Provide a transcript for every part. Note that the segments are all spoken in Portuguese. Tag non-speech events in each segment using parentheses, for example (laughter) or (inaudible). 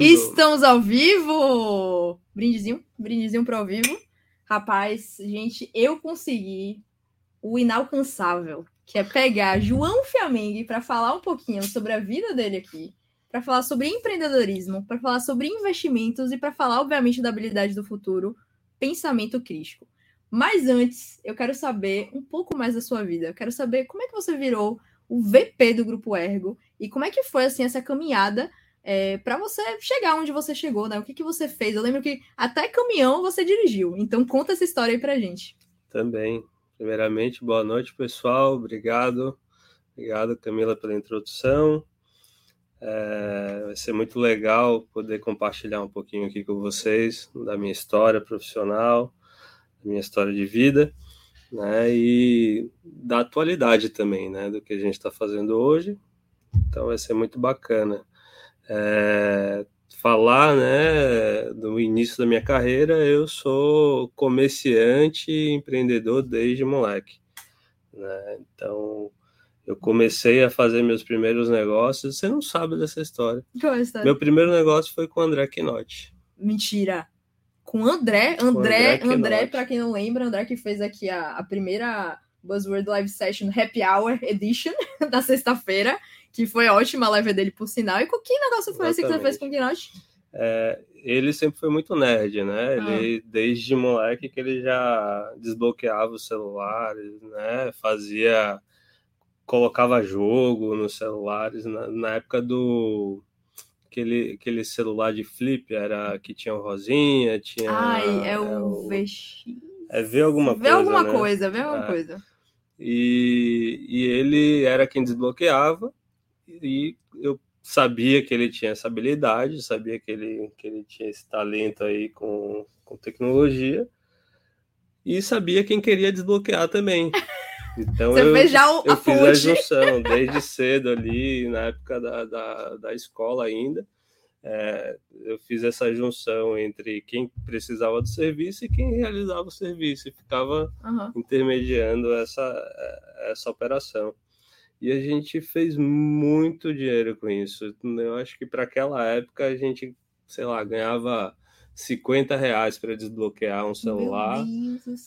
Estamos ao vivo! Brindezinho, brindezinho para ao vivo. Rapaz, gente, eu consegui o inalcançável, que é pegar João Fiamengue para falar um pouquinho sobre a vida dele aqui, para falar sobre empreendedorismo, para falar sobre investimentos e para falar, obviamente, da habilidade do futuro, pensamento crítico. Mas antes, eu quero saber um pouco mais da sua vida. Eu quero saber como é que você virou o VP do Grupo Ergo e como é que foi assim essa caminhada é, para você chegar onde você chegou, né? O que, que você fez? Eu lembro que até caminhão você dirigiu. Então conta essa história aí pra gente. Também. Primeiramente, boa noite, pessoal. Obrigado. Obrigado, Camila, pela introdução. É, vai ser muito legal poder compartilhar um pouquinho aqui com vocês da minha história profissional, da minha história de vida, né? E da atualidade também, né? Do que a gente está fazendo hoje. Então vai ser muito bacana é, falar, né, do início da minha carreira, eu sou comerciante e empreendedor desde moleque. Né? Então, eu comecei a fazer meus primeiros negócios. Você não sabe dessa história. Qual é a história? Meu primeiro negócio foi com o André Quinotti. Mentira. Com André? André, André, André para quem não lembra, André que fez aqui a, a primeira Buzzword Live Session Happy Hour Edition (laughs) da sexta-feira que foi ótima a live dele, por sinal. E que negócio foi Exatamente. esse que você fez com o Gnot? É, ele sempre foi muito nerd, né? Ah. Ele, desde moleque que ele já desbloqueava os celulares, né? Fazia... Colocava jogo nos celulares. Na, na época do... Aquele, aquele celular de flip era que tinha o Rosinha, tinha... Ai, é o... É, VX... é ver alguma ver coisa, alguma né? coisa, ver alguma é. coisa. E, e ele era quem desbloqueava e eu sabia que ele tinha essa habilidade, sabia que ele, que ele tinha esse talento aí com, com tecnologia e sabia quem queria desbloquear também. (laughs) Então Você eu, já eu fiz a junção (laughs) desde cedo ali, na época da, da, da escola ainda. É, eu fiz essa junção entre quem precisava do serviço e quem realizava o serviço e ficava uhum. intermediando essa, essa operação. E a gente fez muito dinheiro com isso. Eu acho que para aquela época a gente, sei lá, ganhava 50 reais para desbloquear um celular.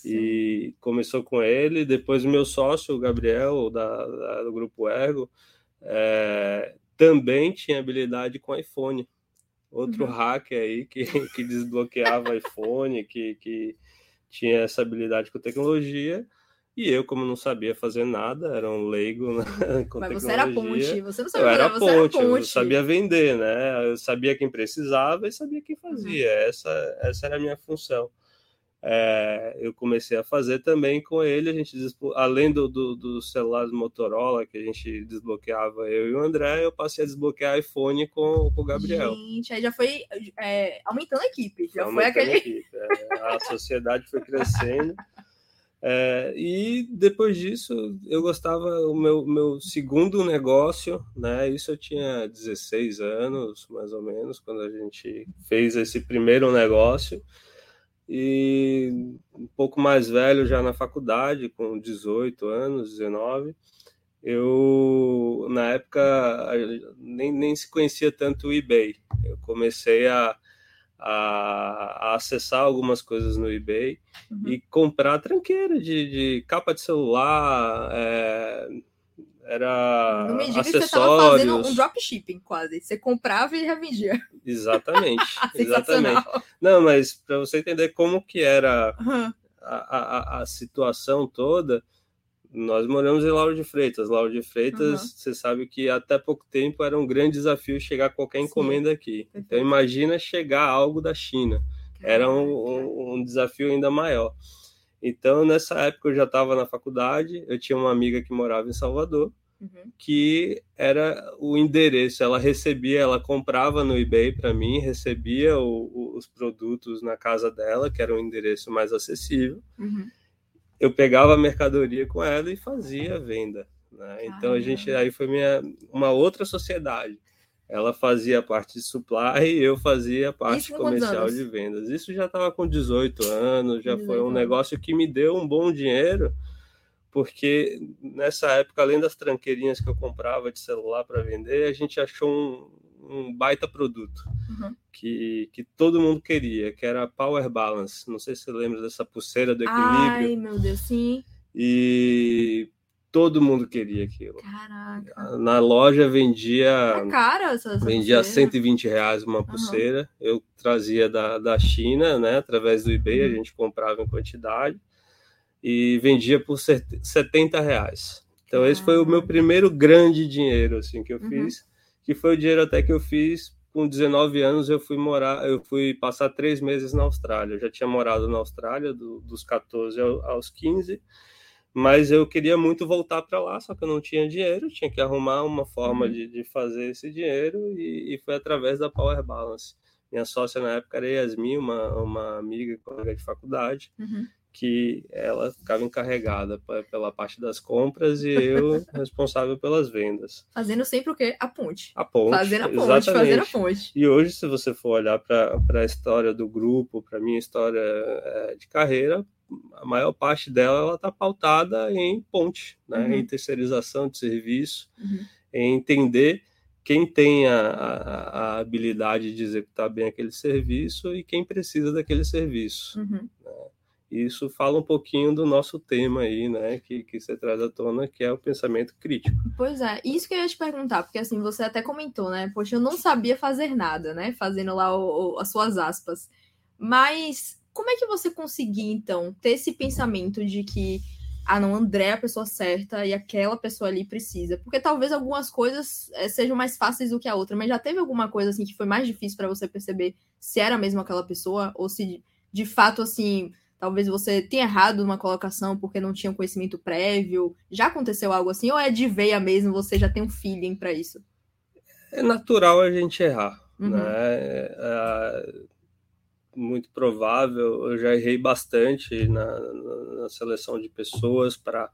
E começou com ele. Depois o meu sócio, o Gabriel, da, da do Grupo Ergo, é, também tinha habilidade com iPhone. Outro uhum. hacker aí que, (laughs) que desbloqueava iPhone, que, que tinha essa habilidade com tecnologia. E eu, como não sabia fazer nada, era um leigo na, (laughs) Mas você era ponte, você não sabia eu era ponte, era ponte, eu sabia vender, né? Eu sabia quem precisava e sabia quem fazia. Uhum. Essa, essa era a minha função. É, eu comecei a fazer também com ele, a gente além do, do, do celular Motorola que a gente desbloqueava eu e o André, eu passei a desbloquear iPhone com, com o Gabriel. Gente, aí já foi é, aumentando a equipe, já foi, aquele. Equipe, é, a sociedade foi crescendo. (laughs) É, e depois disso, eu gostava, o meu, meu segundo negócio, né? Isso eu tinha 16 anos, mais ou menos, quando a gente fez esse primeiro negócio. E um pouco mais velho, já na faculdade, com 18 anos, 19, eu, na época, nem, nem se conhecia tanto o eBay. Eu comecei a a, a, acessar algumas coisas no eBay uhum. e comprar tranqueira de, de capa de celular, é, era no acessórios. Você estava fazendo um dropshipping quase. Você comprava e revendia. (laughs) Exatamente. (laughs) exatamente. Não, mas para você entender como que era uhum. a, a, a situação toda, nós moramos em Lauro de Freitas. Lauro de Freitas, uhum. você sabe que até pouco tempo era um grande desafio chegar qualquer encomenda Sim. aqui. Então imagina chegar algo da China. Era um, um, um desafio ainda maior. Então nessa época eu já estava na faculdade, eu tinha uma amiga que morava em Salvador, uhum. que era o endereço. Ela recebia, ela comprava no eBay para mim, recebia o, o, os produtos na casa dela, que era um endereço mais acessível. Uhum eu pegava a mercadoria com ela e fazia a venda. Né? Então a gente aí foi minha uma outra sociedade. Ela fazia a parte de supply e eu fazia a parte comercial de vendas. Isso já estava com 18 anos, já foi um negócio que me deu um bom dinheiro, porque nessa época, além das tranqueirinhas que eu comprava de celular para vender, a gente achou um, um baita produto uhum. que, que todo mundo queria, que era a Power Balance. Não sei se você lembra dessa pulseira do equilíbrio. Ai, meu Deus, sim. E todo mundo queria aquilo. Caraca. Na loja vendia. É cara essa, vendia pulseira. 120 reais uma pulseira. Uhum. Eu trazia da, da China, né? Através do eBay, uhum. a gente comprava em quantidade e vendia por 70 reais. Então, esse foi o meu primeiro grande dinheiro assim que eu uhum. fiz, que foi o dinheiro até que eu fiz com 19 anos. Eu fui morar, eu fui passar três meses na Austrália. Eu já tinha morado na Austrália do, dos 14 aos 15 mas eu queria muito voltar para lá, só que eu não tinha dinheiro, tinha que arrumar uma forma uhum. de, de, fazer esse dinheiro e, e, foi através da Power Balance. Minha sócia na época era Yasmin, uma, uma amiga, colega de faculdade, uhum. Que ela ficava encarregada pela parte das compras e eu (laughs) responsável pelas vendas. Fazendo sempre o quê? A ponte. A ponte. Fazendo a ponte, exatamente. fazendo a ponte. E hoje, se você for olhar para a história do grupo, para a minha história é, de carreira, a maior parte dela ela está pautada em ponte, né? Uhum. em terceirização de serviço, uhum. em entender quem tem a, a, a, habilidade de executar bem aquele serviço e quem precisa daquele serviço. Uhum. Né? Isso fala um pouquinho do nosso tema aí, né, que, que você traz à tona, que é o pensamento crítico. Pois é, isso que eu ia te perguntar, porque assim, você até comentou, né, poxa, eu não sabia fazer nada, né, fazendo lá o, o, as suas aspas, mas como é que você conseguia, então, ter esse pensamento de que, ah, não, André é a pessoa certa e aquela pessoa ali precisa? Porque talvez algumas coisas é, sejam mais fáceis do que a outra, mas já teve alguma coisa, assim, que foi mais difícil para você perceber se era mesmo aquela pessoa ou se, de fato, assim, talvez você tenha errado uma colocação porque não tinha conhecimento prévio? Já aconteceu algo assim? Ou é de veia mesmo, você já tem um feeling para isso? É natural a gente errar, uhum. né? É, muito provável. Eu já errei bastante na, na seleção de pessoas para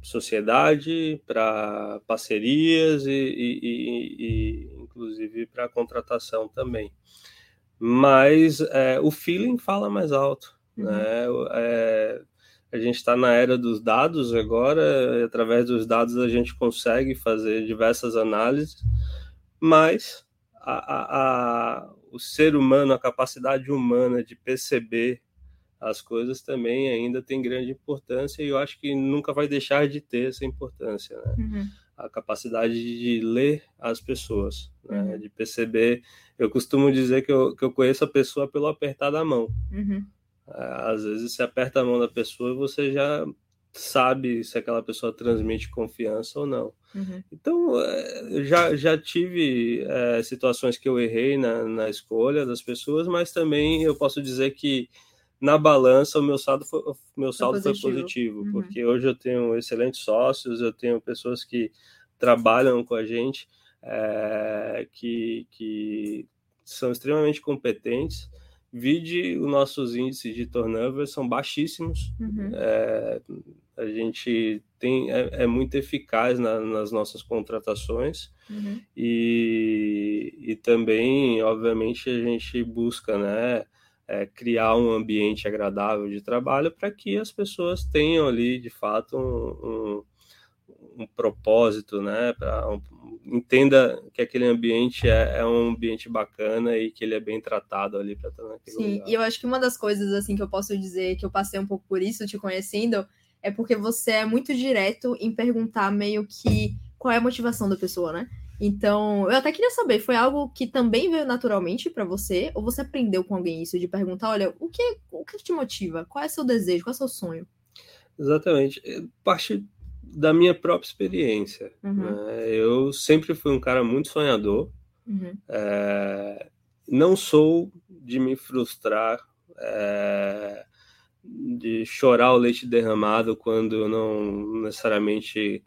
sociedade, para parcerias e, e, e, e inclusive para contratação também. Mas é, o feeling fala mais alto. Uhum. Né? É, a gente está na era dos dados agora, através dos dados a gente consegue fazer diversas análises, mas a, a, a, o ser humano, a capacidade humana de perceber as coisas também ainda tem grande importância e eu acho que nunca vai deixar de ter essa importância, né? Uhum. A capacidade de ler as pessoas, né? uhum. de perceber. Eu costumo dizer que eu, que eu conheço a pessoa pelo apertar da mão. Uhum. Às vezes você aperta a mão da pessoa e você já sabe se aquela pessoa transmite confiança ou não. Uhum. Então, é, já, já tive é, situações que eu errei na, na escolha das pessoas, mas também eu posso dizer que na balança o meu saldo foi, meu saldo foi positivo, foi positivo uhum. porque hoje eu tenho excelentes sócios, eu tenho pessoas que trabalham com a gente, é, que, que são extremamente competentes. Vide, os nossos índices de turnover são baixíssimos. Uhum. É, a gente tem, é, é muito eficaz na, nas nossas contratações uhum. e, e também, obviamente, a gente busca né, é, criar um ambiente agradável de trabalho para que as pessoas tenham ali, de fato, um, um, um propósito, né, pra, um, entenda que aquele ambiente é, é, um ambiente bacana e que ele é bem tratado ali para estar naquele Sim, lugar. e eu acho que uma das coisas assim que eu posso dizer que eu passei um pouco por isso te conhecendo é porque você é muito direto em perguntar meio que qual é a motivação da pessoa, né? Então, eu até queria saber, foi algo que também veio naturalmente para você, ou você aprendeu com alguém isso de perguntar, olha, o que, o que te motiva? Qual é seu desejo? Qual é seu sonho? Exatamente. É, parte da minha própria experiência. Uhum. Né? Eu sempre fui um cara muito sonhador. Uhum. É, não sou de me frustrar é, de chorar o leite derramado quando eu não necessariamente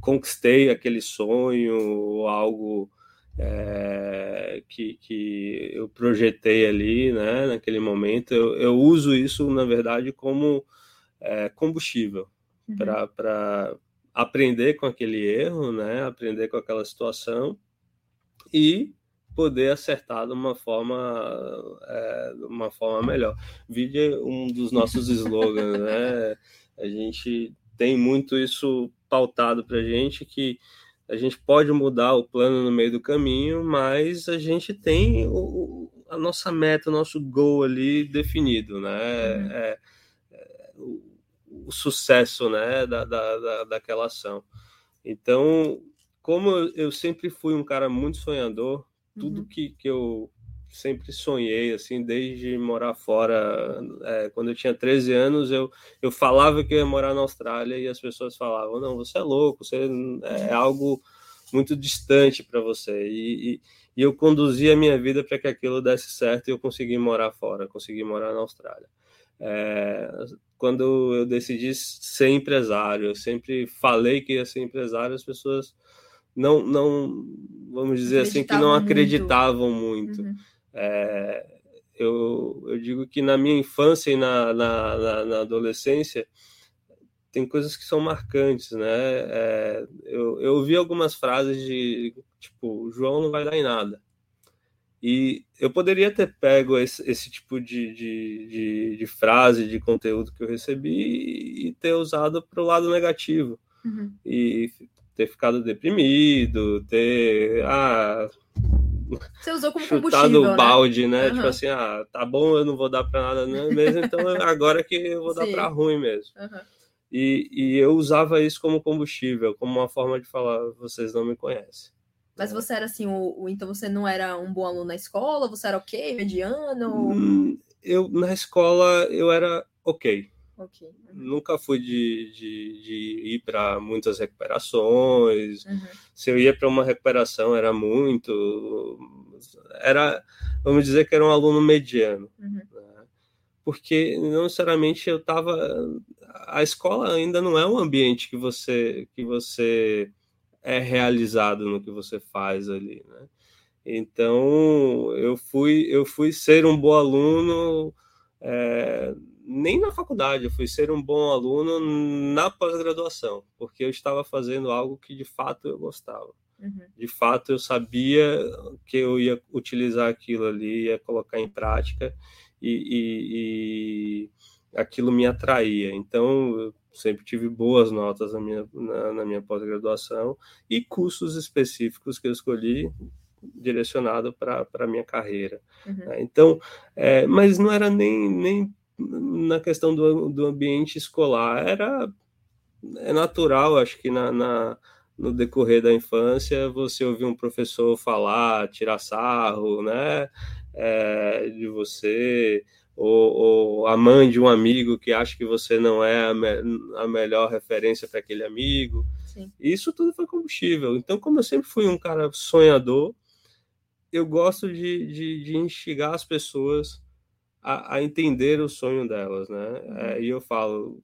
conquistei aquele sonho ou algo é, que, que eu projetei ali, né, naquele momento. Eu, eu uso isso, na verdade, como combustível uhum. para aprender com aquele erro, né, aprender com aquela situação e poder acertar de uma forma, é, de uma forma melhor. Vídeo um dos nossos slogans, né? A gente tem muito isso pautado para gente que a gente pode mudar o plano no meio do caminho, mas a gente tem o, a nossa meta, o nosso goal ali definido, né? Uhum. É, é, o, o, sucesso, né, da, da, da, daquela ação. Então, como eu sempre fui um cara muito sonhador, tudo uhum. que, que eu sempre sonhei, assim, desde morar fora. É, quando eu tinha 13 anos, eu, eu falava que eu ia morar na Austrália e as pessoas falavam: não, você é louco, você é algo muito distante para você. E, e, e, eu conduzia a minha vida para que aquilo desse certo e eu consegui morar fora, consegui morar na Austrália. É, quando eu decidi ser empresário, eu sempre falei que ia ser empresário, as pessoas não, não vamos dizer assim, que não acreditavam muito. muito. Uhum. É, eu, eu digo que na minha infância e na, na, na, na adolescência tem coisas que são marcantes, né? É, eu, eu ouvi algumas frases de tipo, João não vai dar em nada. E eu poderia ter pego esse, esse tipo de, de, de, de, frase, de conteúdo que eu recebi e ter usado para o lado negativo. Uhum. E ter ficado deprimido, ter. Ah, você usou como chutado o né? balde, né? né? Uhum. Tipo assim, ah, tá bom, eu não vou dar para nada mesmo, então agora que eu vou dar para ruim mesmo. Uhum. E, e eu usava isso como combustível, como uma forma de falar, vocês não me conhecem. Mas você era assim, o, o, então você não era um bom aluno na escola? Você era ok, mediano? Hum, eu, na escola, eu era ok. Okay. Uhum. Nunca fui de, de, de ir para muitas recuperações. Uhum. Se eu ia para uma recuperação, era muito. Era, vamos dizer que era um aluno mediano. Uhum. Né? Porque não necessariamente eu estava. A escola ainda não é um ambiente que você, que você é realizado no que você faz ali. Né? Então, eu fui, eu fui ser um bom aluno. É, nem na faculdade, eu fui ser um bom aluno na pós-graduação, porque eu estava fazendo algo que de fato eu gostava. Uhum. De fato, eu sabia que eu ia utilizar aquilo ali, ia colocar em prática e, e, e aquilo me atraía. Então, eu sempre tive boas notas na minha, na, na minha pós-graduação e cursos específicos que eu escolhi direcionado para a minha carreira. Uhum. Né? Então, é, mas não era nem, nem na questão do, do ambiente escolar. Era é natural, acho que na, na, no decorrer da infância, você ouvir um professor falar, tirar sarro, né, é, de você, ou, ou, a mãe de um amigo que acha que você não é a, me, a melhor referência para aquele amigo. Sim. Isso tudo foi combustível. Então, como eu sempre fui um cara sonhador, eu gosto de, de, de instigar as pessoas a, a entender o sonho delas, né? Uhum. É, e eu falo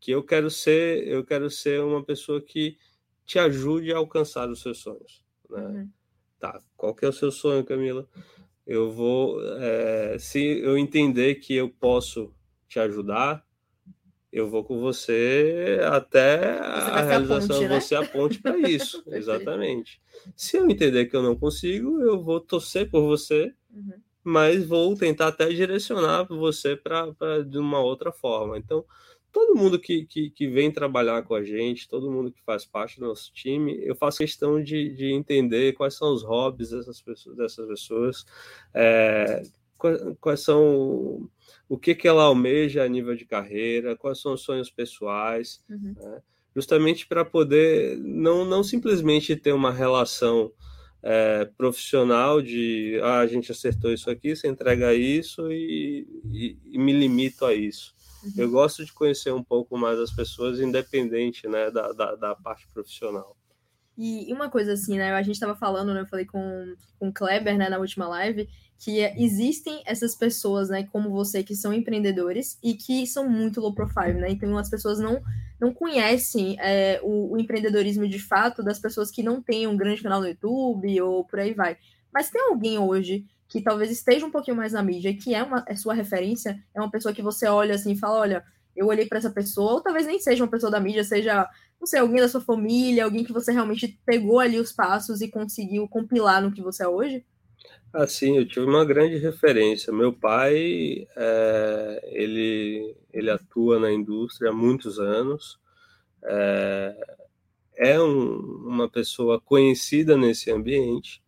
que eu quero ser, eu quero ser uma pessoa que te ajude a alcançar os seus sonhos, né? Uhum. Tá, qual que é o seu sonho, Camila? Eu vou, é, se eu entender que eu posso te ajudar, eu vou com você até você a realização, a ponte, né? você aponte para isso, exatamente. Se eu entender que eu não consigo, eu vou torcer por você uhum mas vou tentar até direcionar você para de uma outra forma. Então, todo mundo que, que, que, vem trabalhar com a gente, todo mundo que faz parte do nosso time, eu faço questão de, de entender quais são os hobbies dessas pessoas, dessas pessoas é, quais, quais, são o que, que ela almeja a nível de carreira, quais são os sonhos pessoais, uhum. né? justamente para poder não, não simplesmente ter uma relação é, profissional de ah, a gente acertou isso aqui, você entrega isso e, e, e me limito a isso. Eu gosto de conhecer um pouco mais as pessoas, independente né, da, da, da parte profissional. E, uma coisa assim, né? A gente estava falando, né? Eu falei com, com o Kleber, né, na última live, que existem essas pessoas, né, como você, que são empreendedores e que são muito low profile, né? Então as pessoas não, não conhecem é, o, o, empreendedorismo de fato das pessoas que não têm um grande canal no YouTube ou por aí vai. Mas tem alguém hoje que talvez esteja um pouquinho mais na mídia, que é uma é sua referência, é uma pessoa que você olha assim e fala, olha, eu olhei para essa pessoa, ou talvez nem seja uma pessoa da mídia, seja, não sei, alguém da sua família, alguém que você realmente pegou ali os passos e conseguiu compilar no que você é hoje? Assim, eu tive uma grande referência. Meu pai, é, ele, ele atua na indústria há muitos anos. É, é um, uma pessoa conhecida nesse ambiente,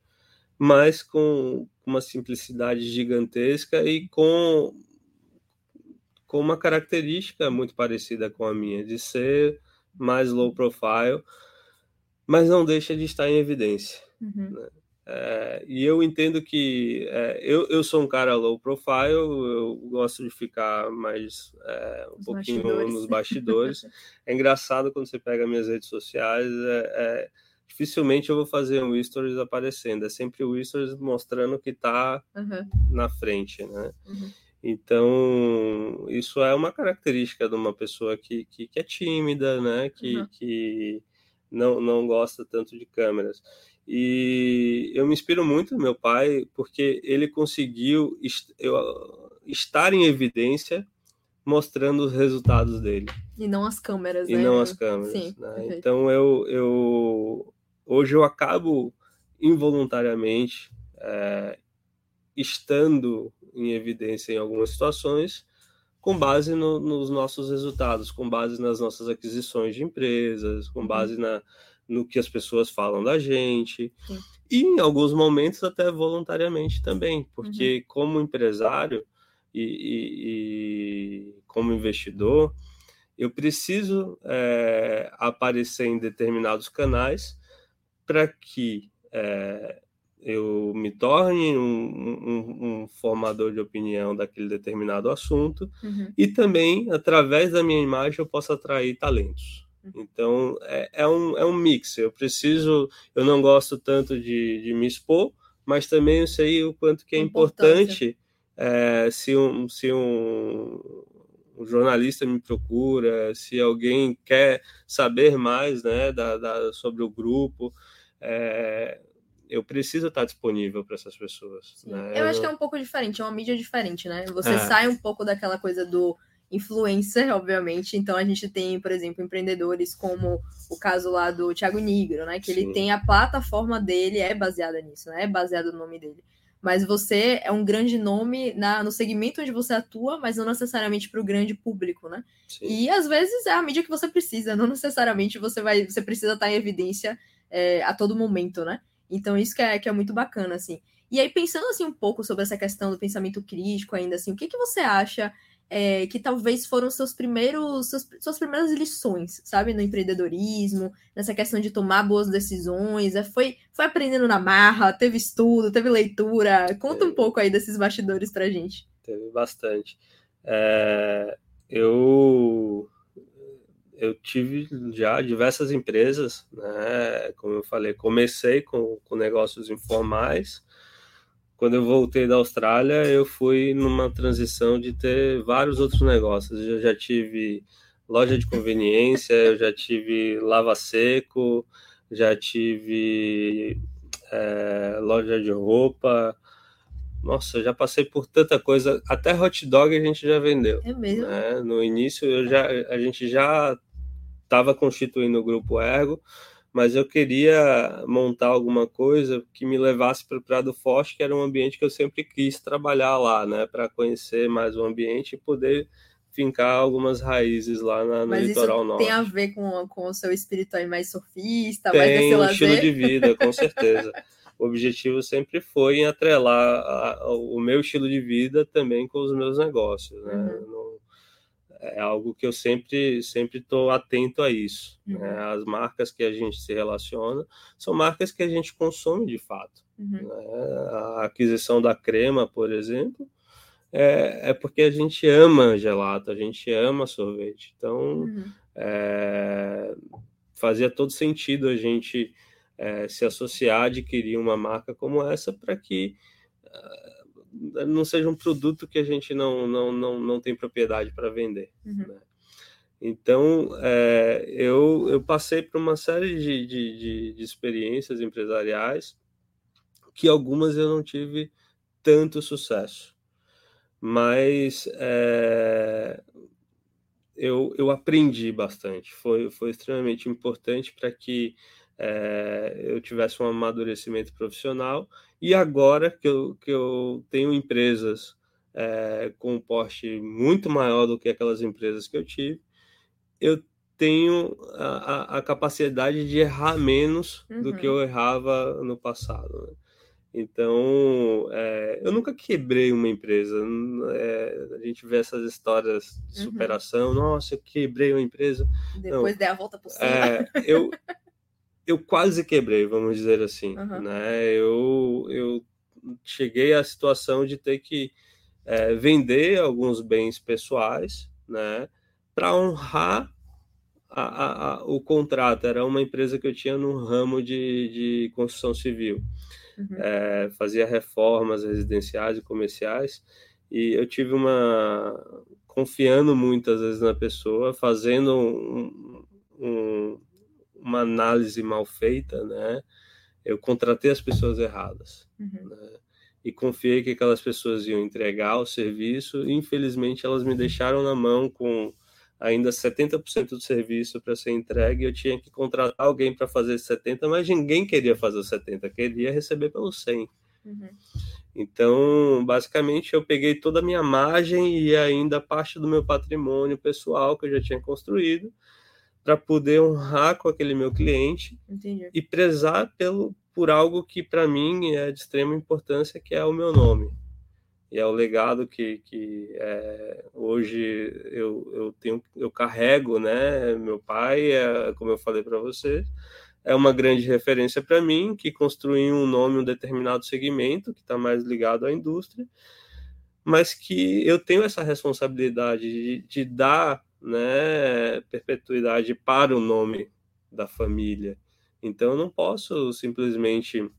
mas com uma simplicidade gigantesca e com, com uma característica muito parecida com a minha, de ser mais low profile, mas não deixa de estar em evidência. Uhum. Né? É, e eu entendo que é, eu, eu sou um cara low profile, eu gosto de ficar mais é, um Os pouquinho bastidores. nos bastidores. (laughs) é engraçado quando você pega minhas redes sociais, é, é, dificilmente eu vou fazer um stories aparecendo, é sempre o stories mostrando que está uhum. na frente, né? Uhum. Então, isso é uma característica de uma pessoa que, que, que é tímida, né? Que, uhum. que não, não gosta tanto de câmeras. E eu me inspiro muito no meu pai, porque ele conseguiu est eu, estar em evidência mostrando os resultados dele. E não as câmeras, e né? E não as câmeras. Sim, né? Então eu, eu hoje eu acabo involuntariamente é, estando em evidência em algumas situações com base no, nos nossos resultados, com base nas nossas aquisições de empresas, com uhum. base na, no que as pessoas falam da gente. Sim. E em alguns momentos até voluntariamente também, porque uhum. como empresário e, e, e, como investidor, eu preciso é, aparecer em determinados canais para que é, eu me torne um, um, um, formador de opinião daquele determinado assunto uhum. e também, através da minha imagem, eu possa atrair talentos. Então é, é, um, é um mix. Eu preciso, eu não gosto tanto de, de me expor, mas também eu sei o quanto que é importante é, se, um, se um, um, jornalista me procura, se alguém quer saber mais né, da, da sobre o grupo. É, eu preciso estar disponível para essas pessoas. Né? Eu acho que é um pouco diferente, é uma mídia diferente, né? Você é. sai um pouco daquela coisa do influencer, (laughs) obviamente. Então a gente tem, por exemplo, empreendedores como o caso lá do Thiago Nigro, né? Que Sim. ele tem a plataforma dele, é baseada nisso, né? É baseado no nome dele. Mas você é um grande nome na, no segmento onde você atua, mas não necessariamente para o grande público, né? Sim. E às vezes é a mídia que você precisa, não necessariamente você vai, você precisa estar em evidência é, a todo momento, né? Então isso que é, que é muito bacana, assim. E aí, pensando assim um pouco sobre essa questão do pensamento crítico ainda, assim, o que, que você acha é, que talvez foram seus primeiros, seus, suas primeiras lições, sabe, no empreendedorismo, nessa questão de tomar boas decisões, é, foi, foi aprendendo na marra, teve estudo, teve leitura, conta um pouco aí desses bastidores pra gente. Teve bastante. É, eu eu tive já diversas empresas, né? Como eu falei, comecei com, com negócios informais, quando eu voltei da Austrália, eu fui numa transição de ter vários outros negócios. Eu já tive loja de conveniência, eu já tive lava seco, já tive é, loja de roupa. Nossa, eu já passei por tanta coisa. Até hot dog a gente já vendeu. É mesmo? Né? No início, eu já, a gente já estava constituindo o grupo Ergo mas eu queria montar alguma coisa que me levasse para o Prado Forte, que era um ambiente que eu sempre quis trabalhar lá, né, para conhecer mais o ambiente e poder fincar algumas raízes lá na, no mas litoral isso norte. Tem a ver com, com o seu espírito aí mais surfista, tem mais desse um estilo de vida, com (laughs) certeza. o objetivo sempre foi em atrelar a, a, o meu estilo de vida também com os meus negócios, né? Uhum. Não, é algo que eu sempre sempre estou atento a isso. Uhum. Né? As marcas que a gente se relaciona são marcas que a gente consome de fato. Uhum. Né? A aquisição da crema, por exemplo, é, é, porque a gente ama gelato, a gente ama sorvete. Então, uhum. é, fazia todo sentido a gente é, se associar, adquirir uma marca como essa para que não seja um produto que a gente não, não, não, não tem propriedade para vender. Uhum. Né? Então, é, eu, eu passei por uma série de, de, de, de, experiências empresariais que algumas eu não tive tanto sucesso, mas é, eu, eu aprendi bastante. Foi, foi extremamente importante para que é, eu tivesse um amadurecimento profissional e agora que eu, que eu tenho empresas é, com um porte muito maior do que aquelas empresas que eu tive, eu tenho a, a, capacidade de errar menos uhum. do que uhum. eu errava no passado. Né? Então, é, eu nunca quebrei uma empresa. É, a gente vê essas histórias de uhum. superação. Uhum. Nossa, eu quebrei uma empresa. Depois Não, dei a volta por cima. É, eu, eu quase quebrei, vamos dizer assim. Uhum. Né? Eu, eu cheguei à situação de ter que é, vender alguns bens pessoais né, para honrar a, a, a, o contrato. Era uma empresa que eu tinha no ramo de, de construção civil. Uhum. É, fazia reformas residenciais e comerciais. E eu tive uma. confiando muitas vezes na pessoa, fazendo um, um, uma análise mal feita, né? Eu contratei as pessoas erradas. Uhum. Né? E confiei que aquelas pessoas iam entregar o serviço. E, infelizmente, elas me deixaram na mão com ainda 70% do serviço para ser entregue, eu tinha que contratar alguém para fazer 70, mas ninguém queria fazer 70, queria receber pelo 100. Uhum. Então, basicamente, eu peguei toda a minha margem e ainda parte do meu patrimônio pessoal que eu já tinha construído para poder honrar com aquele meu cliente Entendi. e prezar pelo, por algo que para mim é de extrema importância, que é o meu nome e é o legado que, que é, hoje eu, eu tenho eu carrego né meu pai é, como eu falei para você é uma grande referência para mim que construiu um nome um determinado segmento que está mais ligado à indústria mas que eu tenho essa responsabilidade de, de dar né perpetuidade para o nome da família então eu não posso simplesmente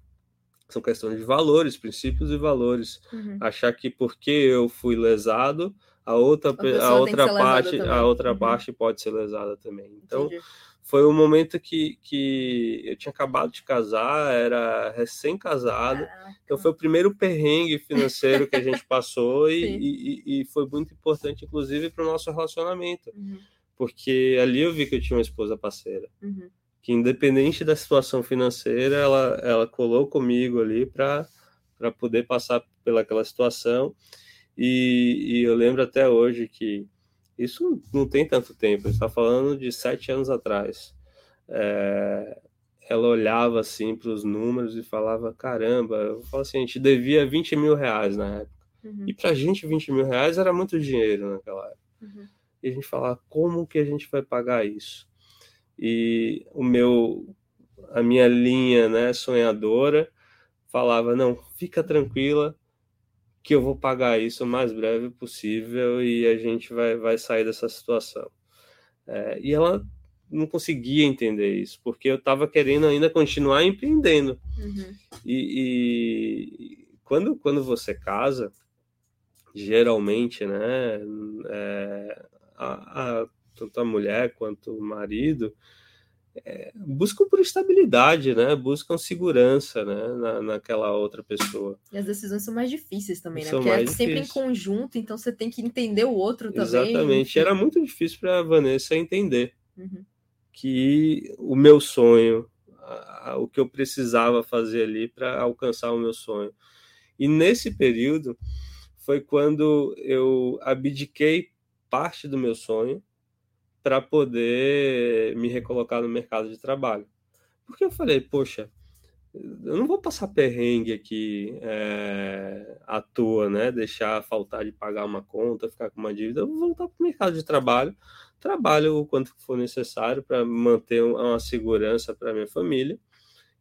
são questões de valores, princípios e valores. Uhum. Achar que porque eu fui lesado, a outra, a, outra parte, a outra uhum. parte pode ser lesada também. Então, Entendi. Foi um momento que, que eu tinha acabado de casar, era recém-casado. Então, foi o primeiro perrengue financeiro que a gente passou (laughs) e, e, e, foi muito importante, inclusive, para o nosso relacionamento. Uhum. Porque ali eu vi que eu tinha uma esposa parceira. Uhum que independente da situação financeira, ela, ela colou comigo ali para poder passar pelaquela situação. E, e, eu lembro até hoje que isso não tem tanto tempo, está falando de sete anos atrás. É, ela olhava assim para os números e falava: caramba, eu falo assim, a gente devia 20 mil reais na época. Uhum. E para a gente, 20 mil reais era muito dinheiro naquela época. Uhum. E a gente falava: como que a gente vai pagar isso? e o meu a minha linha né sonhadora falava não fica tranquila que eu vou pagar isso o mais breve possível e a gente vai, vai sair dessa situação é, e ela não conseguia entender isso porque eu estava querendo ainda continuar empreendendo uhum. e, e, quando quando você casa geralmente né é, a, a tanto a mulher quanto o marido, é, buscam por estabilidade, né? Buscam segurança, né? Na, naquela outra pessoa. E as decisões são mais difíceis também, né? São Porque é sempre em conjunto, então você tem que entender o outro também. Exatamente. Era muito difícil para a Vanessa entender uhum. que o meu sonho, a, a, o que eu precisava fazer ali para alcançar o meu sonho. E nesse período foi quando eu abdiquei parte do meu sonho para poder me recolocar no mercado de trabalho. Porque eu falei, poxa, eu não vou passar perrengue aqui é, à toa, né? Deixar faltar de pagar uma conta, ficar com uma dívida. Eu vou voltar para o mercado de trabalho, trabalho o quanto for necessário para manter uma segurança para minha família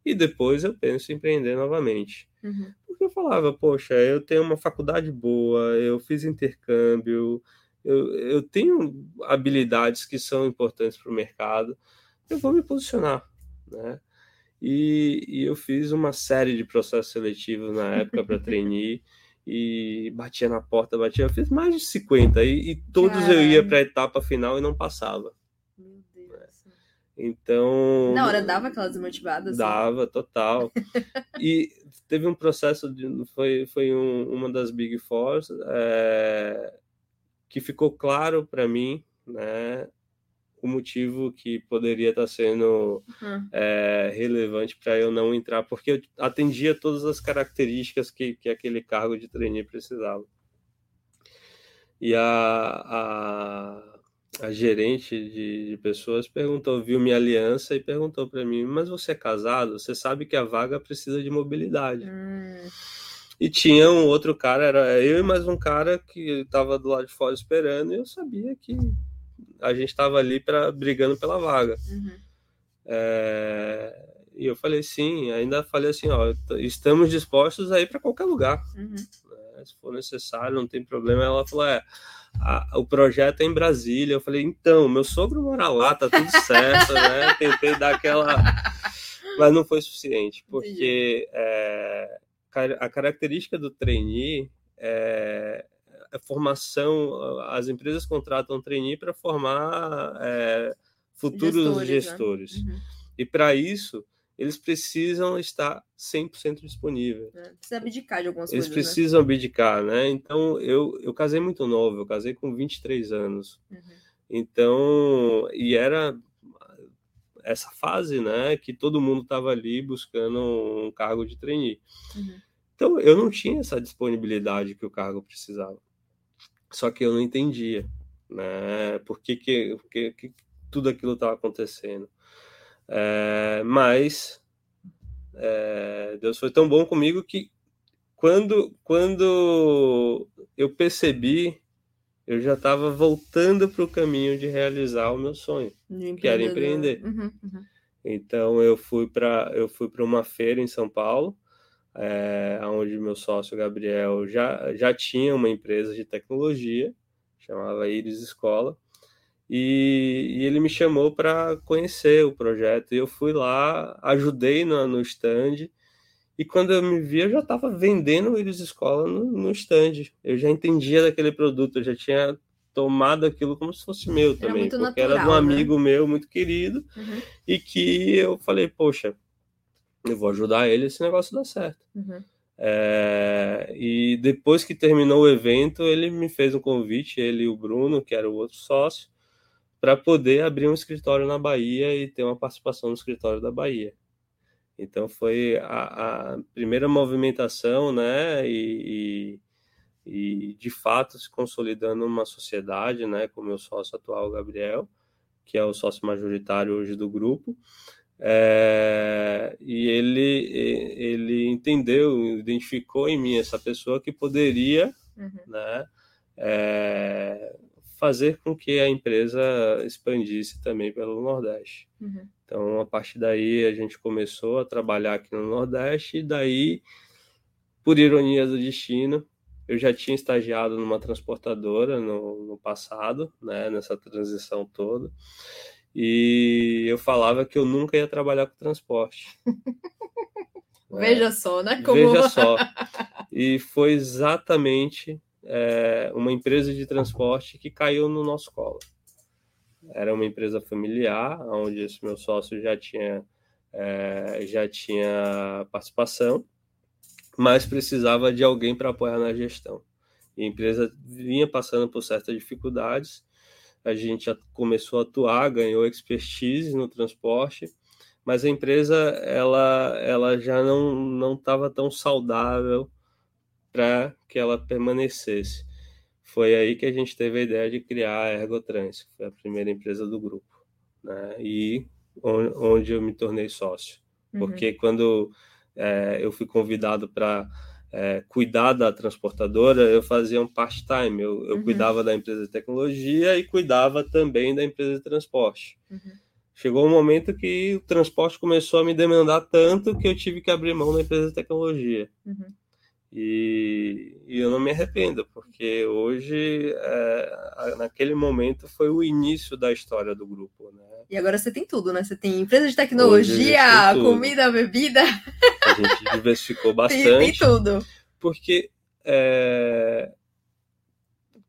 e depois eu penso em empreender novamente. Uhum. Porque eu falava, poxa, eu tenho uma faculdade boa, eu fiz intercâmbio, eu, eu tenho habilidades que são importantes para o mercado, eu vou me posicionar, né? E, e, eu fiz uma série de processos seletivos na época para treinar (laughs) e batia na porta, batia, eu fiz mais de 50 e, e todos Caramba. eu ia para a etapa final e não passava. Meu Deus. Né? Então. Na hora dava aquela desmotivada? Assim. Dava, total. (laughs) e teve um processo de. Foi, foi um, uma das Big Fours. É, que ficou claro para mim, né, o motivo que poderia estar tá sendo uhum. é, relevante para eu não entrar, porque eu atendia todas as características que, que aquele cargo de trainee precisava. E a, a, a gerente de, de, pessoas perguntou, viu minha aliança e perguntou para mim: Mas você é casado? Você sabe que a vaga precisa de mobilidade. Hum. E tinha um outro cara, era eu e mais um cara que estava do lado de fora esperando, e eu sabia que a gente estava ali para brigando pela vaga. Uhum. É, e eu falei sim, ainda falei assim: ó, estamos dispostos a ir para qualquer lugar. Uhum. É, se for necessário, não tem problema. Ela falou: é a, o projeto é em Brasília. Eu falei, então, meu sogro mora lá, tá tudo certo, né? Tentei dar aquela. Mas não foi suficiente, porque é, a característica do trainee é a é formação. As empresas contratam trainee para formar é, futuros gestores. Né? gestores. Né? Uhum. E para isso, eles precisam estar 100% disponível. É, precisa abdicar de algumas eles coisas. Eles né? precisam né? abdicar, né? Então, eu, eu casei muito novo, eu casei com 23 anos. Uhum. Então, e era essa fase, né, que todo mundo estava ali buscando um cargo de trainee. Uhum. Então, eu não tinha essa disponibilidade que o cargo precisava. Só que eu não entendia, né, por que, que, que, que tudo aquilo estava acontecendo. É, mas é, Deus foi tão bom comigo que quando, quando eu percebi, eu já estava voltando para o caminho de realizar o meu sonho, que era empreender. Uhum, uhum. Então eu fui para eu fui para uma feira em São Paulo, é, onde meu sócio Gabriel já, já tinha uma empresa de tecnologia, chamava Iris Escola, e, e ele me chamou para conhecer o projeto. E eu fui lá, ajudei no, no stand. E quando eu me vi, eu já estava vendendo o Iris Escola no, no stand. Eu já entendia daquele produto, eu já tinha tomado aquilo como se fosse meu era também, porque natural, era de um né? amigo meu muito querido uhum. e que eu falei, poxa, eu vou ajudar ele esse negócio dar certo. Uhum. É, e depois que terminou o evento, ele me fez um convite, ele e o Bruno, que era o outro sócio, para poder abrir um escritório na Bahia e ter uma participação no escritório da Bahia. Então foi a, a primeira movimentação, né, e, e, e, de fato se consolidando uma sociedade, né, com o meu sócio atual, Gabriel, que é o sócio majoritário hoje do grupo, é, e ele, ele entendeu, identificou em mim essa pessoa que poderia, uhum. né, é, fazer com que a empresa expandisse também pelo Nordeste. Uhum. Então, a partir daí, a gente começou a trabalhar aqui no Nordeste, e daí, por ironia do destino, eu já tinha estagiado numa transportadora no, no passado, né, nessa transição toda, e eu falava que eu nunca ia trabalhar com transporte. (laughs) Veja só, né? Como... Veja só. E foi exatamente é, uma empresa de transporte que caiu no nosso colo. Era uma empresa familiar, onde esse meu sócio já tinha, é, já tinha participação, mas precisava de alguém para apoiar na gestão. E a empresa vinha passando por certas dificuldades, a gente já começou a atuar, ganhou expertise no transporte, mas a empresa ela, ela já não estava tão saudável para que ela permanecesse. Foi aí que a gente teve a ideia de criar a Ergotrans, que foi a primeira empresa do grupo, né? E onde eu me tornei sócio, uhum. porque quando é, eu fui convidado para é, cuidar da transportadora, eu fazia um part-time. Eu, eu uhum. cuidava da empresa de tecnologia e cuidava também da empresa de transporte. Uhum. Chegou um momento que o transporte começou a me demandar tanto que eu tive que abrir mão da empresa de tecnologia. Uhum. E, e, eu não me arrependo, porque hoje, é, naquele momento, foi o início da história do grupo. Né? E agora você tem tudo, né? Você tem empresa de tecnologia, comida, bebida. A gente diversificou bastante. (laughs) Tem, tem tudo. Porque, é,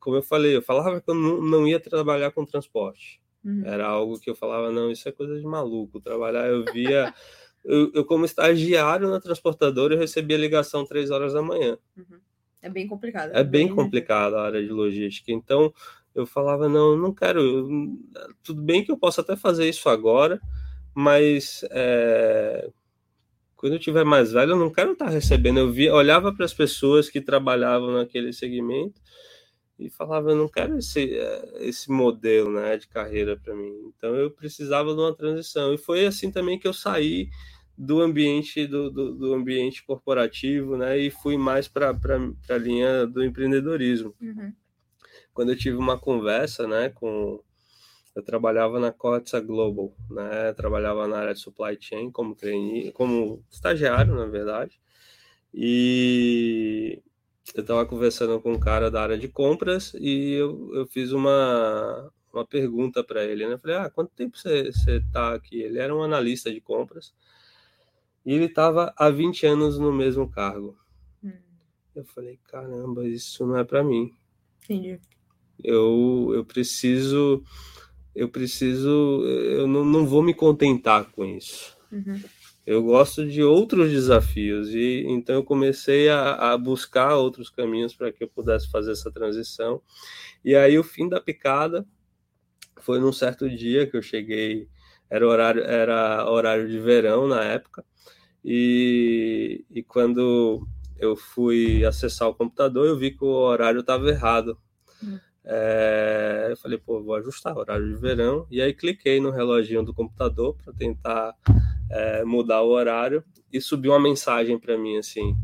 como eu falei, eu falava que eu não, não ia trabalhar com transporte. Uhum. Era algo que eu falava, não, isso é coisa de maluco. Trabalhar, eu via (laughs) eu, eu, como estagiário na transportadora, eu recebia ligação três horas da manhã. Uhum. É bem complicado. É bem, bem complicado a área de logística. Então, eu falava, não, não quero. Eu, tudo bem que eu posso até fazer isso agora, mas é, quando eu tiver mais velho, eu não quero estar recebendo. Eu via, olhava para as pessoas que trabalhavam naquele segmento e falava, eu não quero esse, esse modelo né, de carreira para mim. Então eu precisava de uma transição. E foi assim também que eu saí do ambiente do, do, do ambiente corporativo né, e fui mais para a linha do empreendedorismo. Uhum. Quando eu tive uma conversa né, com. Eu trabalhava na Cotsa Global, né? Trabalhava na área de supply chain como trainee, como estagiário, na verdade. E eu estava conversando com um cara da área de compras e eu, eu fiz uma, uma pergunta para ele, né? Eu falei, ah, quanto tempo você está aqui? Ele era um analista de compras e ele estava há 20 anos no mesmo cargo. Hum. Eu falei, caramba, isso não é para mim. Entendi. Eu, eu preciso, eu preciso, eu não, não vou me contentar com isso. Uhum eu gosto de outros desafios e então eu comecei a, a buscar outros caminhos para que eu pudesse fazer essa transição. E aí o fim da picada foi num certo dia que eu cheguei, era horário, era horário de verão na época, e, e quando eu fui acessar o computador, eu vi que o horário estava errado. Hum. É, eu falei, pô, vou ajustar o horário de verão. E aí cliquei no reloginho do computador para tentar é, mudar o horário e subiu uma mensagem para mim assim: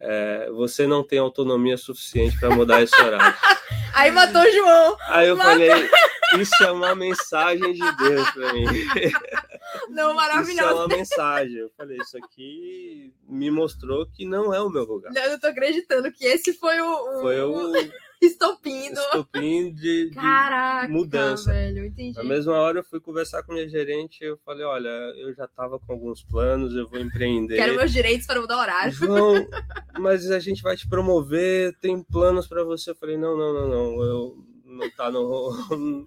é, você não tem autonomia suficiente para mudar esse horário. (laughs) Aí matou o João. Aí eu Mata. falei: isso é uma mensagem de Deus para mim. (laughs) Não, maravilhoso. Isso é uma mensagem. Eu falei: isso aqui me mostrou que não é o meu lugar. Eu não tô acreditando que esse foi o. o... Foi o (laughs) Estopim. Estopim de, Caraca, mudança. Velho, entendi. Na mesma hora eu fui conversar com minha gerente eu falei, olha, eu já estava com alguns planos, eu vou empreender. Quero meus direitos para mudar horário. João, (laughs) mas a gente vai te promover, tem planos para você. Eu falei, não, não, não, não, eu não tá no, (laughs)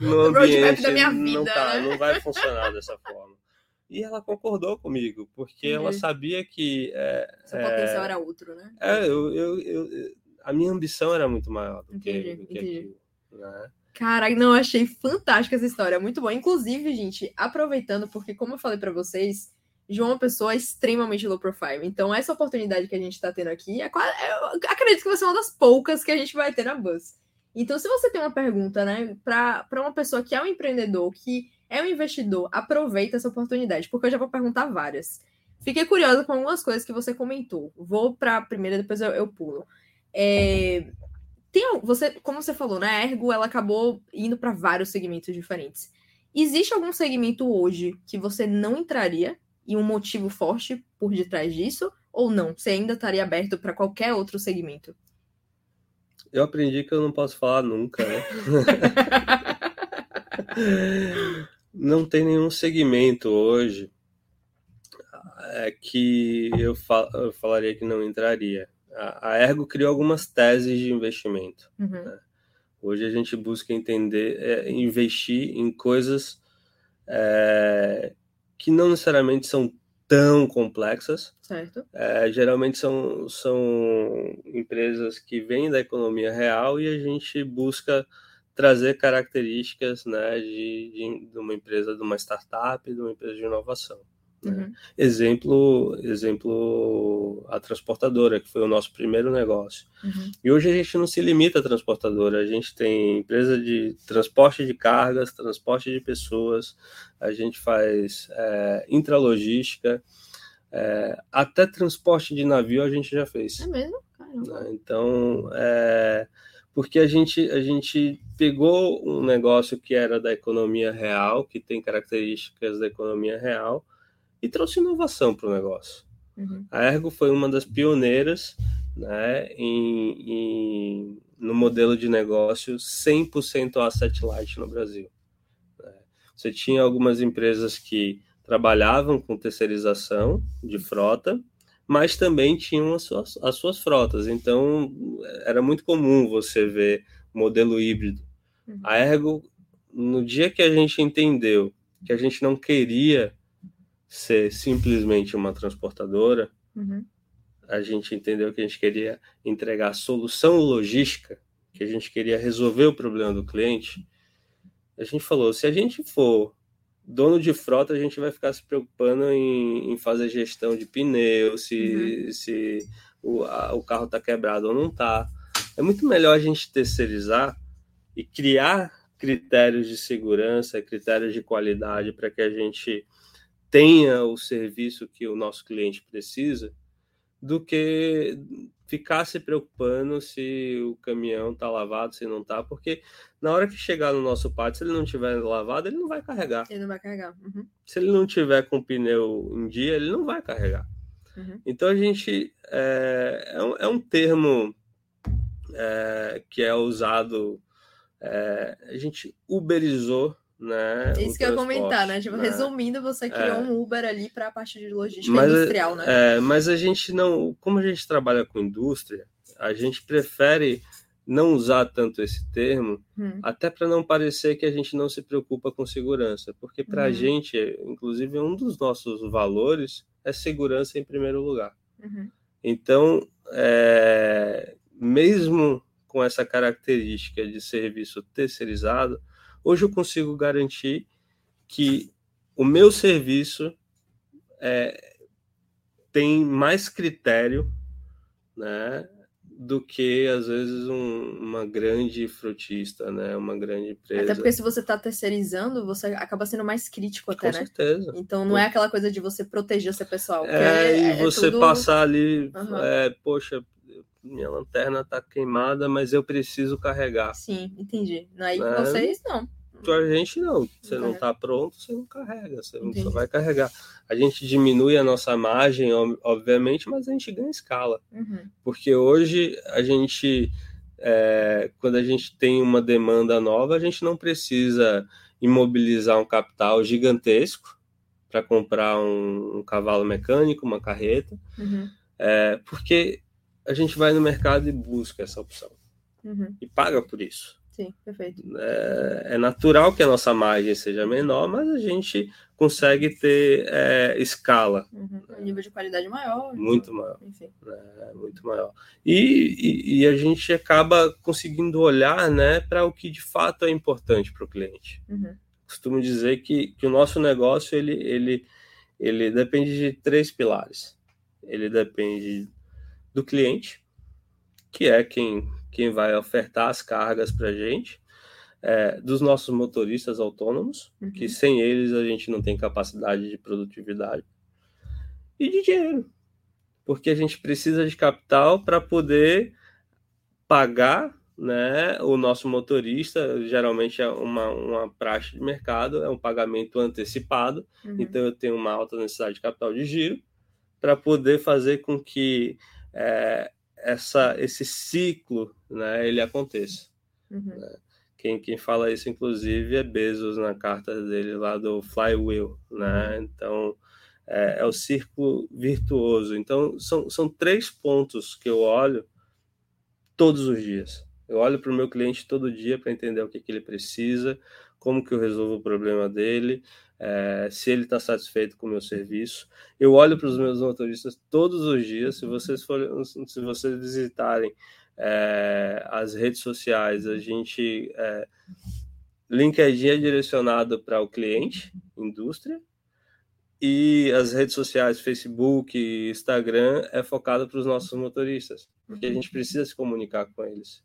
no ambiente, da minha vida, não tá, né? não vai funcionar dessa forma. E ela concordou comigo, porque ela sabia que. É, Seu é, potencial era outro, né? É, eu, eu, eu, a minha ambição era muito maior do que, entendi, do que aquilo. Né? Não, achei fantástica essa história, muito bom. Inclusive, gente, aproveitando, porque como eu falei para vocês, João é uma pessoa extremamente low profile. Então, essa oportunidade que a gente tá tendo aqui, é quase, eu acredito que vai ser uma das poucas que a gente vai ter na Buzz. Então, se você tem uma pergunta, né, para uma pessoa que é um empreendedor, que é um investidor, aproveita essa oportunidade, porque eu já vou perguntar várias. Fiquei curiosa com algumas coisas que você comentou. Vou para a primeira, depois eu, eu pulo. É, tem, você, como você falou, né? A Ergo ela acabou indo para vários segmentos diferentes. Existe algum segmento hoje que você não entraria e um motivo forte por detrás disso? Ou não? Você ainda estaria aberto para qualquer outro segmento? Eu aprendi que eu não posso falar nunca, né? (laughs) não tem nenhum segmento hoje é, que eu, fal eu falaria que não entraria a Ergo criou algumas teses de investimento. Uhum. Né? Hoje a gente busca entender, é, investir em coisas é, que não necessariamente são tão complexas. Certo. É, geralmente são, são empresas que vêm da economia real e a gente busca trazer características né, de, de, de uma empresa, de uma startup, de uma empresa de inovação. Né? Uhum. Exemplo, exemplo, a transportadora, que foi o nosso primeiro negócio. Uhum. E hoje a gente não se limita à transportadora, a gente tem empresa de transporte de cargas, transporte de pessoas, a gente faz é, intralogística, é, até transporte de navio a gente já fez. É mesmo? Caramba. Né? Então, é, porque a gente, a gente pegou um negócio que era da economia real, que tem características da economia real, e trouxe inovação para o negócio. Uhum. A Ergo foi uma das pioneiras né, em, em, no modelo de negócio 100% asset light no Brasil. Né. Você tinha algumas empresas que trabalhavam com terceirização de frota, mas também tinham as suas, as suas frotas. Então, era muito comum você ver modelo híbrido. Uhum. A Ergo, no dia que a gente entendeu que a gente não queria ser simplesmente uma transportadora, uhum. a gente entendeu que a gente queria entregar a solução logística, que a gente queria resolver o problema do cliente. A gente falou: se a gente for dono de frota, a gente vai ficar se preocupando em, em fazer gestão de pneu, se, uhum. se o, a, o carro está quebrado ou não está. é muito melhor a gente terceirizar e criar critérios de segurança, critérios de qualidade para que a gente tenha o serviço que o nosso cliente precisa, do que ficar se preocupando se o caminhão está lavado, se não está, porque na hora que chegar no nosso pátio, se ele não tiver lavado, ele não vai carregar. Ele não vai carregar. Uhum. Se ele não tiver com pneu em dia, ele não vai carregar. Uhum. Então a gente é, é, um, é um termo é, que é usado, é, a gente uberizou né? Isso que eu ia comentar, né? Tipo, né? Resumindo, você criou é. um Uber ali para a parte de logística mas, industrial, né? É, mas a gente não, como a gente trabalha com indústria, a gente prefere não usar tanto esse termo, hum. até para não parecer que a gente não se preocupa com segurança, porque para a hum. gente, inclusive, um dos nossos valores é segurança em primeiro lugar. Uhum. Então, é, mesmo com essa característica de serviço terceirizado, hoje eu consigo garantir que o meu serviço é, tem mais critério, né, do que às vezes um, uma grande frutista, né? Uma grande empresa. Até porque se você está terceirizando, você acaba sendo mais crítico até, Com né? certeza. Então não é aquela coisa de você proteger seu pessoal. É, é, e é você tudo... passar ali, uhum. poxa, minha lanterna está queimada, mas eu preciso carregar. Sim, entendi. Aí né? vocês não a gente não. Você não está pronto, você não carrega, você não só vai carregar. A gente diminui a nossa margem, obviamente, mas a gente ganha escala. Uhum. Porque hoje a gente, é, quando a gente tem uma demanda nova, a gente não precisa imobilizar um capital gigantesco para comprar um, um, cavalo mecânico, uma carreta, uhum. é, porque a gente vai no mercado e busca essa opção. Uhum. E paga por isso. Sim, perfeito. É, é, natural que a nossa margem seja menor, mas a gente consegue ter é, escala. Uhum. Um nível de qualidade maior. Muito então, maior. Enfim. É, muito maior. E, e, e, a gente acaba conseguindo olhar né, para o que de fato é importante para o cliente. Uhum. Costumo dizer que, que o nosso negócio ele, ele, ele depende de três pilares. Ele depende do cliente, que é quem quem vai ofertar as cargas para a gente, é, dos nossos motoristas autônomos, uhum. que sem eles a gente não tem capacidade de produtividade, e de dinheiro, porque a gente precisa de capital para poder pagar né, o nosso motorista, geralmente é uma, uma praxe de mercado, é um pagamento antecipado, uhum. então eu tenho uma alta necessidade de capital de giro para poder fazer com que é, essa, esse ciclo né, ele aconteça. Uhum. Né? Quem, quem fala isso, inclusive, é Bezos na carta dele lá do Flywheel. Né? Uhum. Então, é, é, o círculo virtuoso. Então, são, são três pontos que eu olho todos os dias. Eu olho para o meu cliente todo dia para entender o que, que ele precisa, como que eu resolvo o problema dele, é, se ele está satisfeito com o meu serviço. Eu olho para os meus motoristas todos os dias. Se vocês forem, se vocês visitarem é, as redes sociais, a gente é, LinkedIn é direcionado para o cliente, indústria, e as redes sociais, Facebook, Instagram, é focado para os nossos motoristas, porque a gente precisa se comunicar com eles.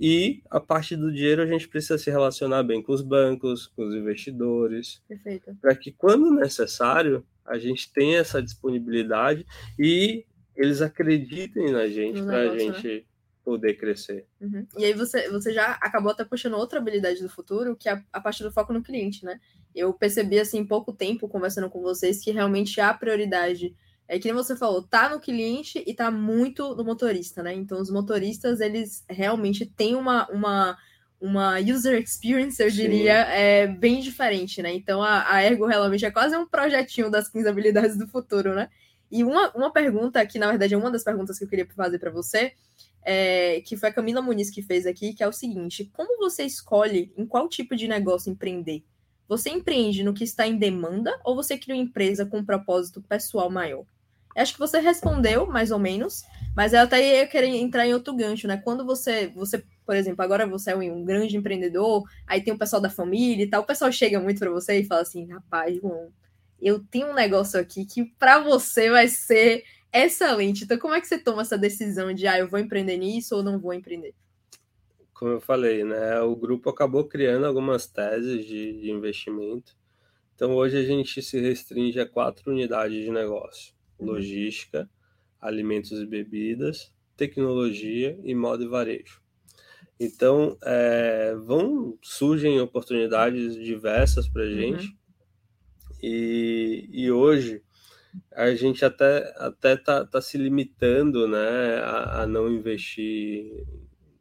E a parte do dinheiro a gente precisa se relacionar bem com os bancos, com os investidores, para que quando necessário a gente tenha essa disponibilidade e eles acreditem na gente para a gente né? poder crescer. Uhum. E aí você, você já acabou até puxando outra habilidade do futuro, que é a, a parte do foco no cliente, né? Eu percebi assim em pouco tempo conversando com vocês que realmente há prioridade é que nem você falou, tá no cliente e tá muito no motorista, né? Então, os motoristas, eles realmente têm uma, uma, uma user experience, eu diria, é, bem diferente, né? Então, a, a Ergo realmente é quase um projetinho das 15 habilidades do futuro, né? E uma, uma pergunta, que na verdade é uma das perguntas que eu queria fazer para você, é, que foi a Camila Muniz que fez aqui, que é o seguinte: como você escolhe em qual tipo de negócio empreender? Você empreende no que está em demanda ou você cria uma empresa com um propósito pessoal maior? Acho que você respondeu, mais ou menos, mas eu até ia querer entrar em outro gancho, né? Quando você, você, por exemplo, agora você é um grande empreendedor, aí tem o pessoal da família e tal, o pessoal chega muito para você e fala assim, rapaz, João, eu tenho um negócio aqui que para você vai ser Excelente. Então, como é que você toma essa decisão de, ah, eu vou empreender nisso ou não vou empreender? Como eu falei, né? O grupo acabou criando algumas teses de, de investimento. Então, hoje a gente se restringe a quatro unidades de negócio. Logística, alimentos e bebidas, tecnologia e modo e varejo. Então, é, vão surgem oportunidades diversas para a uhum. gente. Uhum. E, e hoje a gente até até tá, tá se limitando, né, a, a não investir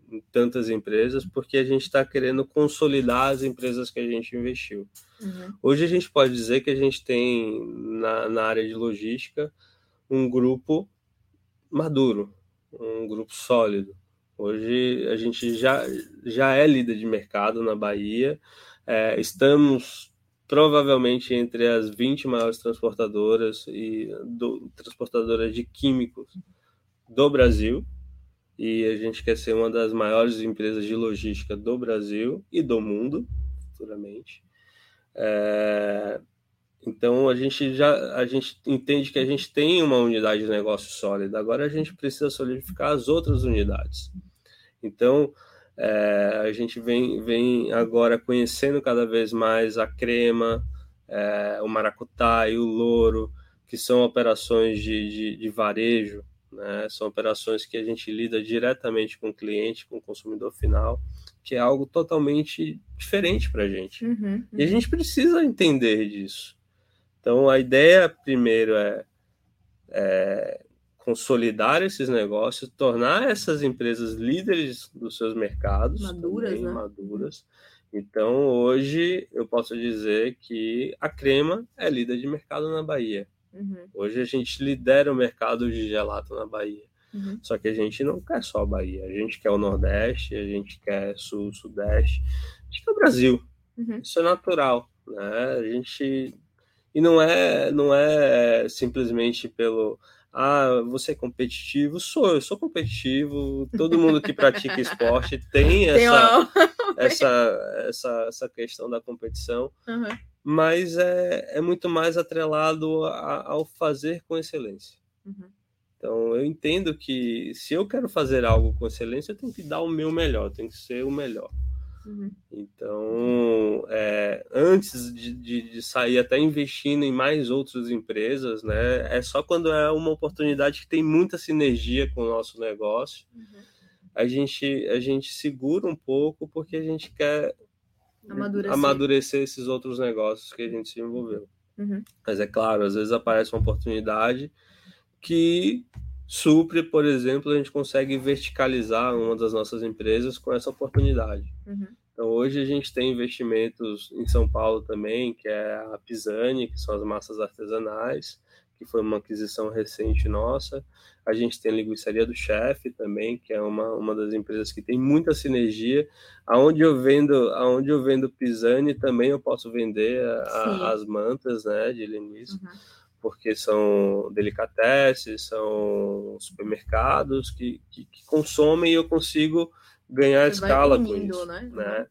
em tantas empresas, porque a gente está querendo consolidar as empresas que a gente investiu. Uhum. Hoje a gente pode dizer que a gente tem na, na área de logística um grupo maduro, um grupo sólido. Hoje a gente já, já é líder de mercado na Bahia, é, estamos provavelmente entre as 20 maiores transportadoras e do, transportadoras de químicos do Brasil. E a gente quer ser uma das maiores empresas de logística do Brasil e do mundo, futuramente. É, então a gente já a gente entende que a gente tem uma unidade de negócio sólida. Agora a gente precisa solidificar as outras unidades. Então é, a gente vem, vem agora conhecendo cada vez mais a crema, é, o maracutá e o louro, que são operações de, de, de varejo, né? são operações que a gente lida diretamente com o cliente, com o consumidor final, que é algo totalmente diferente para a gente. Uhum, uhum. E a uhum. gente precisa entender disso. Então, a ideia, primeiro, é, é consolidar esses negócios, tornar essas empresas líderes dos seus mercados, maduras, também, né? maduras. Então, hoje eu posso dizer que a Crema é líder de mercado na Bahia. Uhum. Hoje a gente lidera o mercado de gelato na Bahia. Uhum. Só que a gente não quer só a Bahia, a gente quer o Nordeste, a gente quer Sul, Sudeste, a gente quer o Brasil. Uhum. Isso é natural, né? A gente e não é não é simplesmente pelo ah, você é competitivo? Sou, eu sou competitivo. Todo mundo que pratica esporte (laughs) tem essa, (laughs) essa, essa, essa questão da competição, uhum. mas é, é muito mais atrelado a, ao fazer com excelência. Uhum. Então, eu entendo que se eu quero fazer algo com excelência, eu tenho que dar o meu melhor, tem que ser o melhor. Uhum. Então, é, antes de, de, de, sair até investindo em mais outras empresas, né, é só quando é uma oportunidade que tem muita sinergia com o nosso negócio, uhum. a, gente, a gente segura um pouco porque a gente quer amadurecer, amadurecer esses outros negócios que a gente se envolveu. Uhum. Mas é claro, às vezes aparece uma oportunidade que supre, por exemplo, a gente consegue verticalizar uma das nossas empresas com essa oportunidade. Uhum. Então, hoje a gente tem investimentos em São Paulo também, que é a Pisani, que são as massas artesanais, que foi uma aquisição recente nossa. A gente tem a linguiçaria do chefe também, que é uma, uma das empresas que tem muita sinergia. Aonde eu vendo, aonde eu vendo Pisani, também eu posso vender a, as mantas, né, de linguiça. Uhum porque são delicatessen, são supermercados que, que, que, consomem e eu consigo ganhar Você escala com isso. Né? né?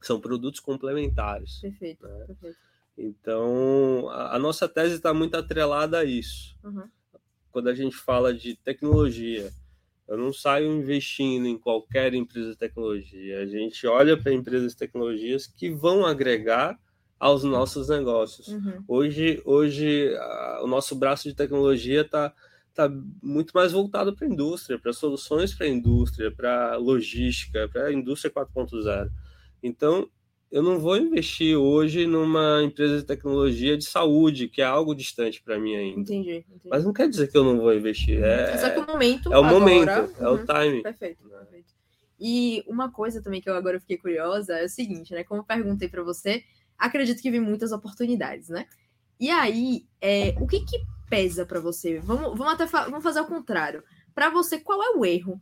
São produtos complementares. Perfeito, né? perfeito. Então, a, a nossa tese está muito atrelada a isso. Uhum. Quando a gente fala de tecnologia, eu não saio investindo em qualquer empresa de tecnologia. A gente olha para empresas de tecnologias que vão agregar aos nossos negócios. Uhum. Hoje, hoje a, o nosso braço de tecnologia está tá muito mais voltado para a indústria, para soluções para a indústria, para logística, para a indústria 4.0. Então, eu não vou investir hoje numa empresa de tecnologia de saúde, que é algo distante para mim ainda. Entendi, entendi, Mas não quer dizer que eu não vou investir. É, é só que o momento. É o agora... momento, é o uhum. time. Perfeito, perfeito. E uma coisa também que eu agora fiquei curiosa é o seguinte, né? Como eu perguntei para você, acredito que vi muitas oportunidades, né? E aí, é, o que que pesa para você? Vamos, vamos até fa vamos fazer o contrário. Para você, qual é o erro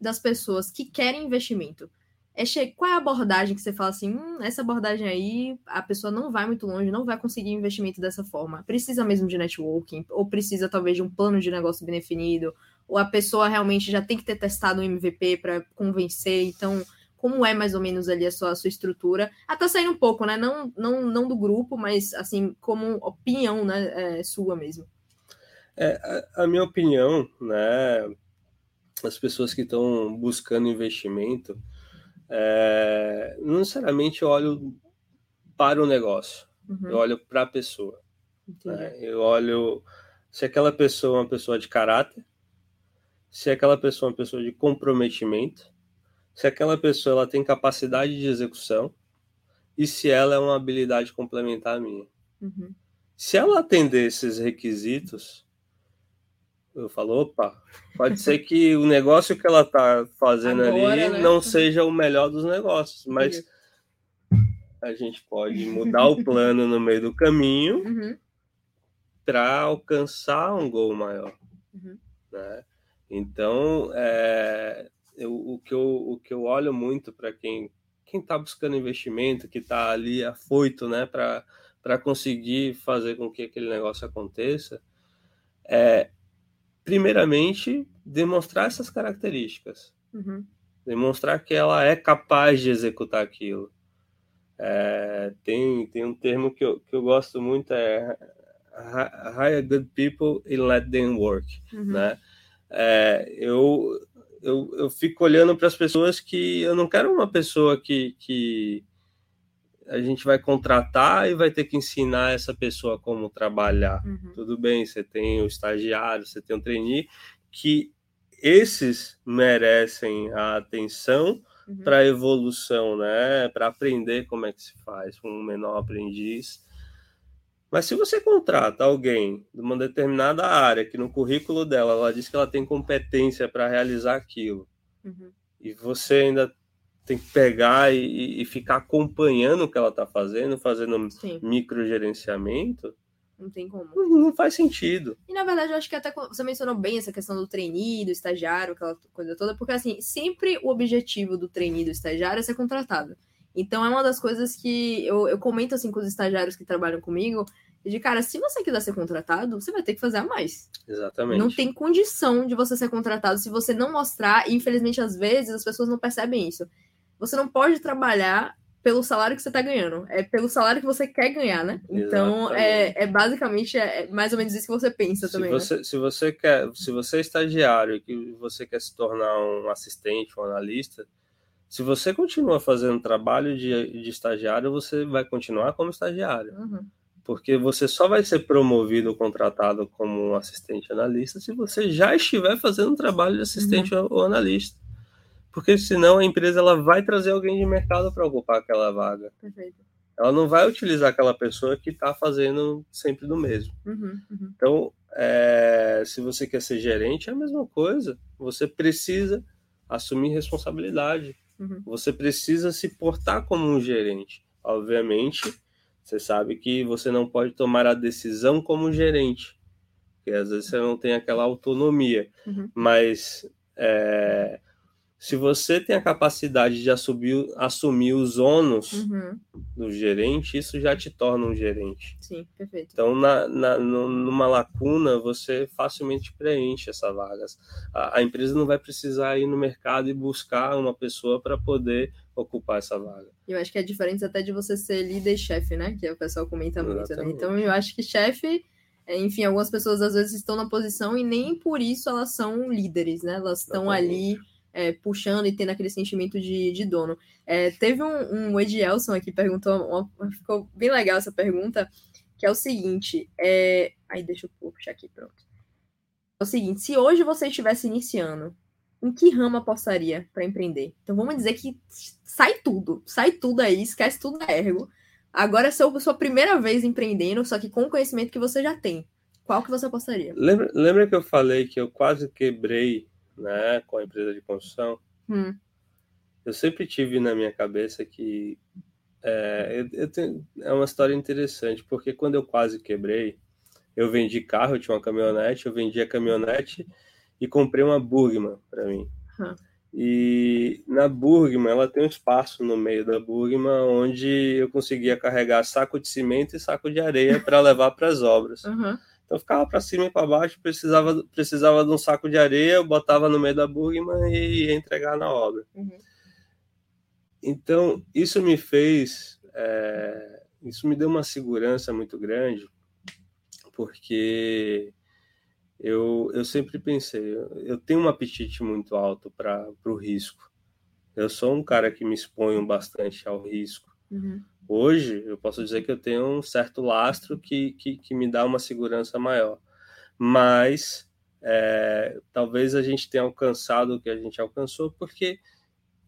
das pessoas que querem investimento? É qual é a abordagem que você fala assim, hum, essa abordagem aí, a pessoa não vai muito longe, não vai conseguir investimento dessa forma. Precisa mesmo de networking, ou precisa talvez de um plano de negócio bem definido, ou a pessoa realmente já tem que ter testado um MVP para convencer, então como é mais ou menos ali a sua, a sua estrutura. Até saindo um pouco, né? Não, não, não do grupo, mas assim, como opinião né, é, sua mesmo. É, a, a minha opinião, né? As pessoas que estão buscando investimento, é, não necessariamente eu olho para o negócio, uhum. eu olho para a pessoa. Né? Eu olho se aquela pessoa é uma pessoa de caráter, se aquela pessoa é uma pessoa de comprometimento, se aquela pessoa ela tem capacidade de execução e se ela é uma habilidade complementar à minha. Uhum. Se ela atender esses requisitos, eu falo, opa, pode ser que (laughs) o negócio que ela está fazendo Agora, ali né? não seja o melhor dos negócios, mas a gente pode mudar o plano no meio do caminho uhum. para alcançar um gol maior. Uhum. Né? Então, é, eu, o, que eu, o que eu olho muito para quem quem está buscando investimento, que está ali afoito né, para conseguir fazer com que aquele negócio aconteça, é, primeiramente, demonstrar essas características. Uhum. Demonstrar que ela é capaz de executar aquilo. É, tem, tem um termo que eu, que eu gosto muito, é hire good people and let them work, uhum. né? É, eu, eu, eu fico olhando para as pessoas que eu não quero uma pessoa que, que a gente vai contratar e vai ter que ensinar essa pessoa como trabalhar. Uhum. Tudo bem, você tem o estagiário, você tem o trainee, que esses merecem a atenção uhum. para a evolução, né? Para aprender como é que se faz com um menor aprendiz. Mas se você contrata alguém de uma determinada área que no currículo dela ela diz que ela tem competência para realizar aquilo, uhum. e você ainda tem que pegar e, e ficar acompanhando o que ela está fazendo, fazendo Sim. microgerenciamento. Não tem como. Não, faz sentido. E na verdade, eu acho que até você mencionou bem essa questão do trainee, do estagiário, aquela coisa toda, porque assim, sempre o objetivo do trainee do estagiário é ser contratado. Então é uma das coisas que eu, eu comento assim com os estagiários que trabalham comigo, de cara, se você quiser ser contratado, você vai ter que fazer a mais. Exatamente. Não tem condição de você ser contratado se você não mostrar, e infelizmente às vezes as pessoas não percebem isso. Você não pode trabalhar pelo salário que você está ganhando. É pelo salário que você quer ganhar, né? Então, é, é, basicamente é mais ou menos isso que você pensa se também. Você, né? Se você quer, se você é estagiário e que você quer se tornar um assistente, um analista, se você continua fazendo trabalho de, de estagiário, você vai continuar como estagiário. Uhum. Porque você só vai ser promovido ou contratado como um assistente analista se você já estiver fazendo um trabalho de assistente uhum. ou analista porque senão a empresa ela vai trazer alguém de mercado para ocupar aquela vaga. Perfeito. Ela não vai utilizar aquela pessoa que está fazendo sempre do mesmo. Uhum, uhum. Então, é, se você quer ser gerente, é a mesma coisa. Você precisa assumir responsabilidade. Uhum. Você precisa se portar como um gerente. Obviamente, você sabe que você não pode tomar a decisão como gerente, porque às vezes você não tem aquela autonomia. Uhum. Mas é, se você tem a capacidade de assumir, assumir os ônus uhum. do gerente, isso já te torna um gerente. Sim, perfeito. Então, na, na, numa lacuna, você facilmente preenche essa vaga. A, a, empresa não vai precisar ir no mercado e buscar uma pessoa para poder ocupar essa vaga. Eu acho que é diferente até de você ser líder e chefe, né? Que o pessoal comenta muito, né? Então, eu acho que chefe é, enfim, algumas pessoas às vezes estão na posição e nem por isso elas são líderes, né? Elas estão ali é, puxando e tendo aquele sentimento de, de dono. É, teve um, um Edielson aqui perguntou, uma, ficou bem legal essa pergunta, que é o seguinte: é, aí deixa eu puxar aqui, pronto. É o seguinte: se hoje você estivesse iniciando, em que ramo apostaria para empreender? Então vamos dizer que sai tudo, sai tudo aí, esquece tudo da ergo. Agora é sua, sua primeira vez empreendendo, só que com o conhecimento que você já tem. Qual que você apostaria? Lembra, lembra que eu falei que eu quase quebrei né, com a empresa de construção, hum. eu sempre tive na minha cabeça que é, eu, eu tenho, é uma história interessante, porque quando eu quase quebrei, eu vendi carro, eu tinha uma caminhonete, eu vendi a caminhonete e comprei uma Burgman para mim. Hum. E na Burgman, ela tem um espaço no meio da Burgman onde eu conseguia carregar saco de cimento e saco de areia para levar para as obras. Uhum. Então ficava para cima e para baixo, precisava, precisava de um saco de areia, eu botava no meio da Burgman e ia entregar na obra. Uhum. Então isso me fez, é, isso me deu uma segurança muito grande, porque eu, eu sempre pensei, eu tenho um apetite muito alto para o risco. Eu sou um cara que me exponho bastante ao risco. Uhum. Hoje, eu posso dizer que eu tenho um certo lastro que, que, que me dá uma segurança maior. Mas é, talvez a gente tenha alcançado o que a gente alcançou porque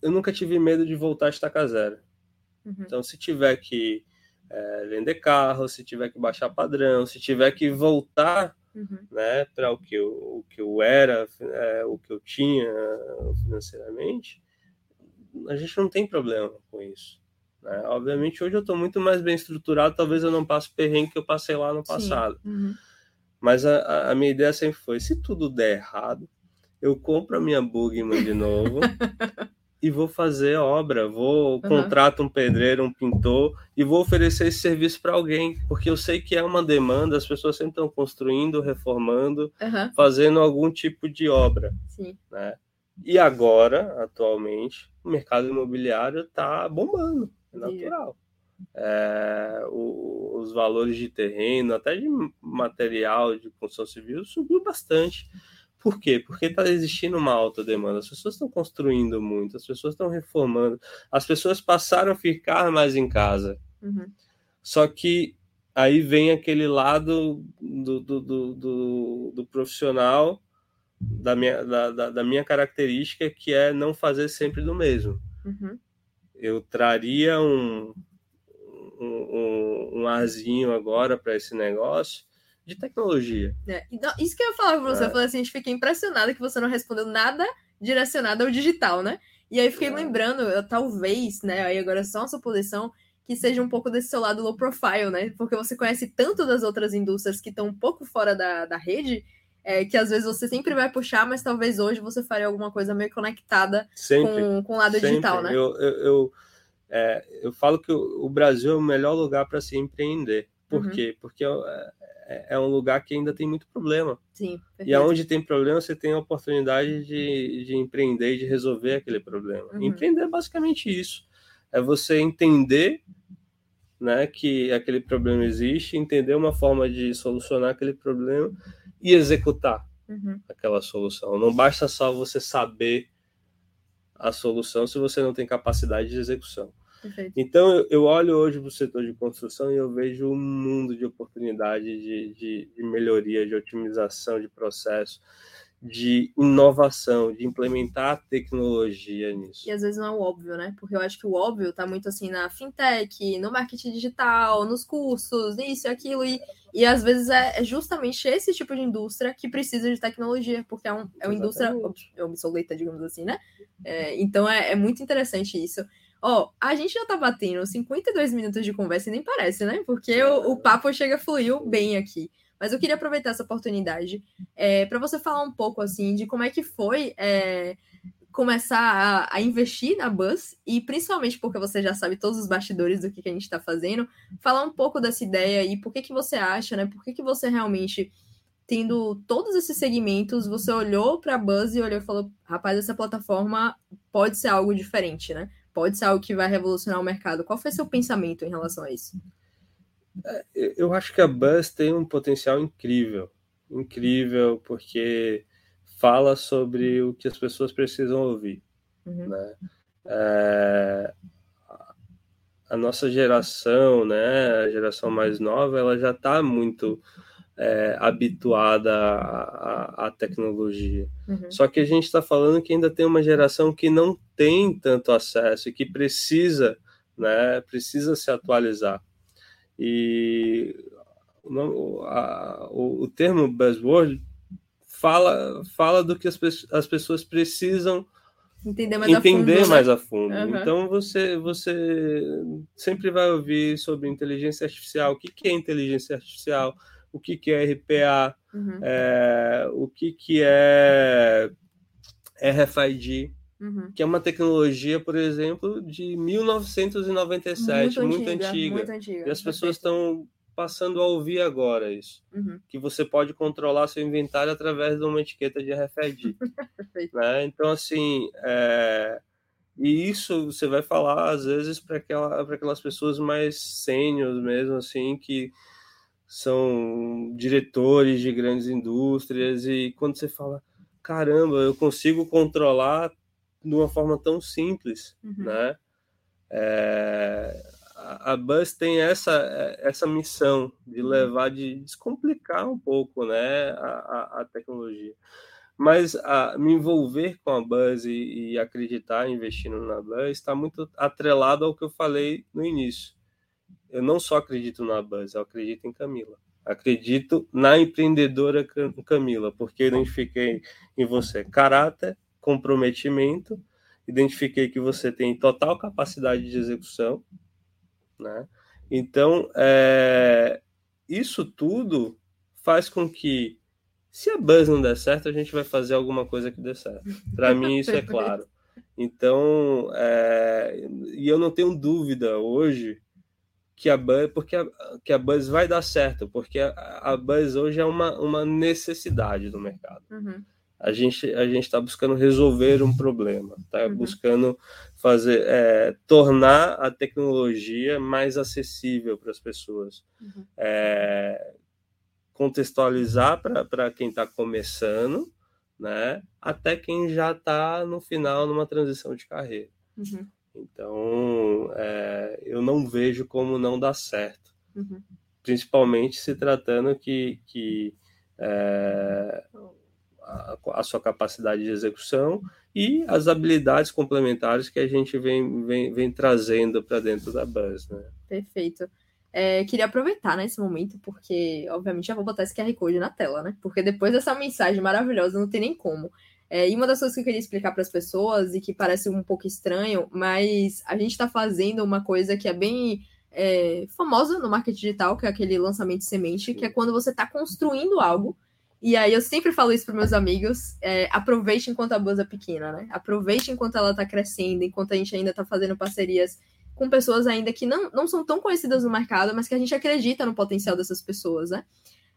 eu nunca tive medo de voltar a estacar zero. Uhum. Então, se tiver que é, vender carro, se tiver que baixar padrão, se tiver que voltar uhum. né, para o, que eu, o que eu era, é, o que eu tinha financeiramente, a gente não tem problema com isso. Né? Obviamente, hoje eu estou muito mais bem estruturado, talvez eu não passe o perrengue que eu passei lá no passado. Uhum. Mas a, a minha ideia sempre foi: se tudo der errado, eu compro a minha Bugman de novo. (laughs) e vou fazer obra, vou uhum. contrato um pedreiro, um pintor e vou oferecer esse serviço para alguém, porque eu sei que é uma demanda, as pessoas sempre estão construindo, reformando, uhum. fazendo algum tipo de obra, Sim. né? E agora, atualmente, o mercado imobiliário está bombando, é natural. É, o, os valores de terreno, até de material de construção civil, subiu bastante. Por quê? Porque está existindo uma alta demanda. As pessoas estão construindo muito, as pessoas estão reformando, as pessoas passaram a ficar mais em casa. Uhum. Só que aí vem aquele lado do, do, do, do, do profissional da minha, da, da, da, minha característica, que é não fazer sempre do mesmo. Uhum. Eu traria um, um, um, arzinho agora para esse negócio de tecnologia. É, então, isso que eu ia falar pra você, é. eu falei assim, a gente fiquei impressionada que você não respondeu nada direcionado ao digital, né? E aí fiquei é. lembrando, eu, talvez, né, aí agora é só uma suposição, que seja um pouco desse seu lado low profile, né? Porque você conhece tanto das outras indústrias que estão um pouco fora da, da rede, é, que às vezes você sempre vai puxar, mas talvez hoje você faria alguma coisa meio conectada sempre, com, com o lado sempre. digital, né? Eu, eu, eu, é, eu falo que o, o Brasil é o melhor lugar para se empreender. Por uhum. quê? Porque é, é, é um lugar que ainda tem muito problema. Sim, e aonde tem problema, você tem a oportunidade de, de empreender e de resolver aquele problema. Uhum. Empreender é basicamente isso. É você entender né, que aquele problema existe, entender uma forma de solucionar aquele problema e executar uhum. aquela solução. Não basta só você saber a solução se você não tem capacidade de execução. Perfeito. Então, eu, olho hoje para o setor de construção e eu vejo um mundo de oportunidade de, de, de melhoria, de otimização de processo, de inovação, de implementar tecnologia nisso. E às vezes não é o óbvio, né? Porque eu acho que o óbvio está muito assim na fintech, no marketing digital, nos cursos, isso e aquilo. E, e às vezes é, é justamente esse tipo de indústria que precisa de tecnologia, porque é, um, é uma indústria obsoleta, digamos assim, né? É, então é, é muito interessante isso. Ó, a gente já tá batendo 52 minutos de conversa e nem parece, né? Porque o, o papo chega fluiu bem aqui. Mas eu queria aproveitar essa oportunidade é, para você falar um pouco assim de como é que foi é, começar a, a, investir na Buzz e principalmente porque você já sabe todos os bastidores do que, que a gente está fazendo, falar um pouco dessa ideia e por que, que você acha, né? Por que, que você realmente tendo todos esses segmentos, você olhou para a Buzz e olhou e falou: rapaz, essa plataforma pode ser algo diferente, né? pode ser algo que vai revolucionar o mercado. Qual foi seu pensamento em relação a isso? É, eu acho que a Buzz tem um potencial incrível, incrível, porque fala sobre o que as pessoas precisam ouvir. Uhum. Né? É, a nossa geração, né, a geração mais nova, ela já está muito é, habituada à, à, tecnologia. Uhum. Só que a gente está falando que ainda tem uma geração que não tem tanto acesso e que precisa, né, precisa se atualizar. E o, a, o, o termo buzzword fala, fala do que as, as pessoas precisam entender mais entender a fundo. Mais né? a fundo. Uhum. Então você, você sempre vai ouvir sobre inteligência artificial. O que, que é inteligência artificial? o que, que é RPA, uhum. é, o que, que é RFID, uhum. que é uma tecnologia, por exemplo, de 1997, muito, muito antiga, antiga. Muito antiga. E as pessoas estão passando a ouvir agora isso. Uhum. Que você pode controlar seu inventário através de uma etiqueta de (laughs) RFID. né? Então, assim, é... e isso você vai falar, às vezes, para aquela, aquelas pessoas mais sêniores mesmo, assim, que são diretores de grandes indústrias e quando você fala, caramba, eu consigo controlar de uma forma tão simples, uhum. né? É, a Buzz tem essa, essa missão de uhum. levar, de descomplicar um pouco né, a, a tecnologia. Mas a, me envolver com a Buzz e, e acreditar investindo na Buzz está muito atrelado ao que eu falei no início. Eu não só acredito na Buzz, eu acredito em Camila. Acredito na empreendedora Camila, porque eu identifiquei em você caráter, comprometimento, identifiquei que você tem total capacidade de execução, né? Então, é, isso tudo faz com que, se a Buzz não der certo, a gente vai fazer alguma coisa que dê certo. Para mim, isso (laughs) é claro. Então, é, e eu não tenho dúvida hoje que a Buzz, porque a, que a Buzz vai dar certo, porque a, a Buzz hoje é uma, uma necessidade do mercado. Uhum a gente a gente está buscando resolver um problema, está uhum. buscando fazer é, tornar a tecnologia mais acessível para as pessoas, uhum. é, contextualizar para quem está começando, né, até quem já está no final numa transição de carreira. Uhum. Então, é, eu não vejo como não dar certo, uhum. principalmente se tratando que, que é, a, sua capacidade de execução e as habilidades complementares que a gente vem, vem, vem trazendo para dentro da Buzz. Né? Perfeito. É, queria aproveitar nesse momento, porque, obviamente, já vou botar esse QR Code na tela, né? Porque depois dessa mensagem maravilhosa, não tem nem como. É, e uma das coisas que eu queria explicar para as pessoas, e que parece um pouco estranho, mas a gente está fazendo uma coisa que é bem é, famosa no marketing digital, que é aquele lançamento semente, que é quando você está construindo algo e aí eu sempre falo isso para meus amigos: é, aproveite enquanto a Buzz é pequena, né? Aproveite enquanto ela está crescendo, enquanto a gente ainda está fazendo parcerias com pessoas ainda que não, não são tão conhecidas no mercado, mas que a gente acredita no potencial dessas pessoas, né?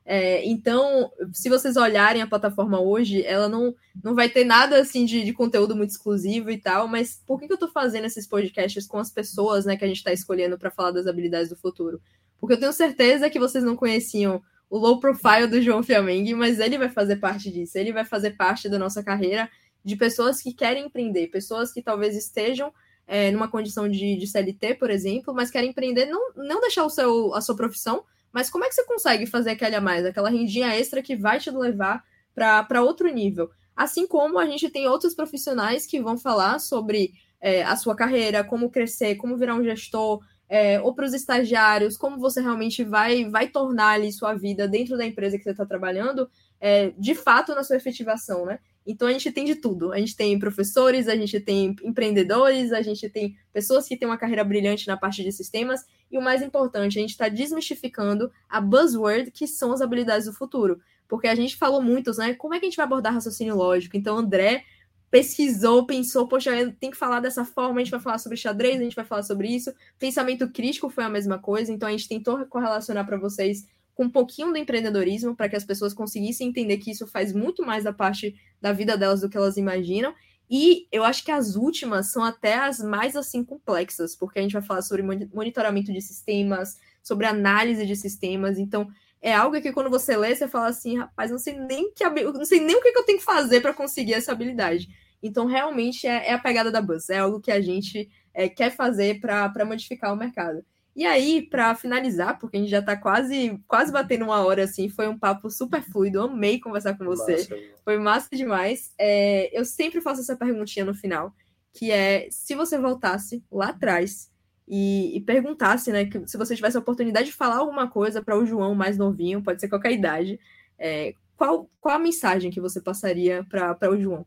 É, então, se vocês olharem a plataforma hoje, ela não, não vai ter nada assim de, de conteúdo muito exclusivo e tal, mas por que, que eu estou fazendo esses podcasts com as pessoas né, que a gente está escolhendo para falar das habilidades do futuro? Porque eu tenho certeza que vocês não conheciam o low profile do João Fiamengue, mas ele vai fazer parte disso, ele vai fazer parte da nossa carreira de pessoas que querem empreender, pessoas que talvez estejam é, numa condição de, de, CLT, por exemplo, mas querem empreender, não, não deixar o seu, a sua profissão, mas como é que você consegue fazer aquele a mais, aquela rendinha extra que vai te levar para outro nível? Assim como a gente tem outros profissionais que vão falar sobre é, a sua carreira, como crescer, como virar um gestor, é, ou para os estagiários, como você realmente vai, vai tornar ali sua vida dentro da empresa que você está trabalhando, é, de fato na sua efetivação, né? Então a gente tem de tudo. A gente tem professores, a gente tem empreendedores, a gente tem pessoas que têm uma carreira brilhante na parte de sistemas, e o mais importante, a gente está desmistificando a buzzword que são as habilidades do futuro. Porque a gente falou muitos, né? Como é que a gente vai abordar raciocínio lógico? Então, André pesquisou, pensou, poxa, tem que falar dessa forma, a gente vai falar sobre xadrez, a gente vai falar sobre isso. Pensamento crítico foi a mesma coisa, então a gente tentou correlacionar para vocês com um pouquinho do empreendedorismo, para que as pessoas conseguissem entender que isso faz muito mais da parte da vida delas do que elas imaginam. E eu acho que as últimas são até as mais assim complexas, porque a gente vai falar sobre monitoramento de sistemas, sobre análise de sistemas, então é algo que quando você lê, você fala assim, rapaz, não sei nem que não sei nem o que, eu tenho que fazer para conseguir essa habilidade. Então, realmente é, é, a pegada da Buzz, é algo que a gente é, quer fazer para modificar o mercado. E aí, para finalizar, porque a gente já está quase, quase batendo uma hora, assim, foi um papo super fluido, amei conversar com você, massa. foi massa demais. É, eu sempre faço essa perguntinha no final, que é, se você voltasse lá atrás e, e perguntasse, né, que se você tivesse a oportunidade de falar alguma coisa para o João mais novinho, pode ser qualquer idade, é, qual, qual a mensagem que você passaria para o João?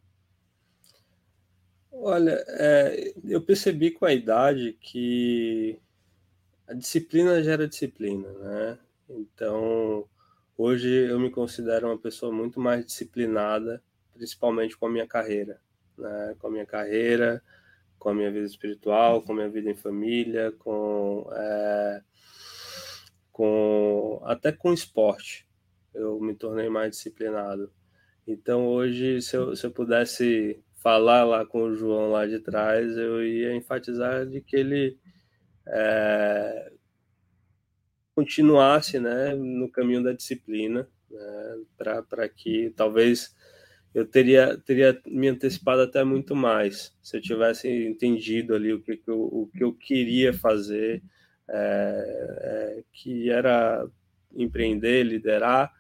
Olha, é, eu percebi com a idade que a disciplina gera disciplina, né? Então, hoje eu me considero uma pessoa muito mais disciplinada, principalmente com a minha carreira, né? Com a minha carreira, com a minha vida espiritual, com a minha vida em família, com, é, com até com esporte. Eu me tornei mais disciplinado. Então hoje, se eu, se eu pudesse falar lá com o João lá de trás, eu ia enfatizar de que ele é, continuasse né, no caminho da disciplina, né, para que talvez eu teria, teria me antecipado até muito mais se eu tivesse entendido ali o que, que, eu, o que eu queria fazer, é, é, que era empreender, liderar,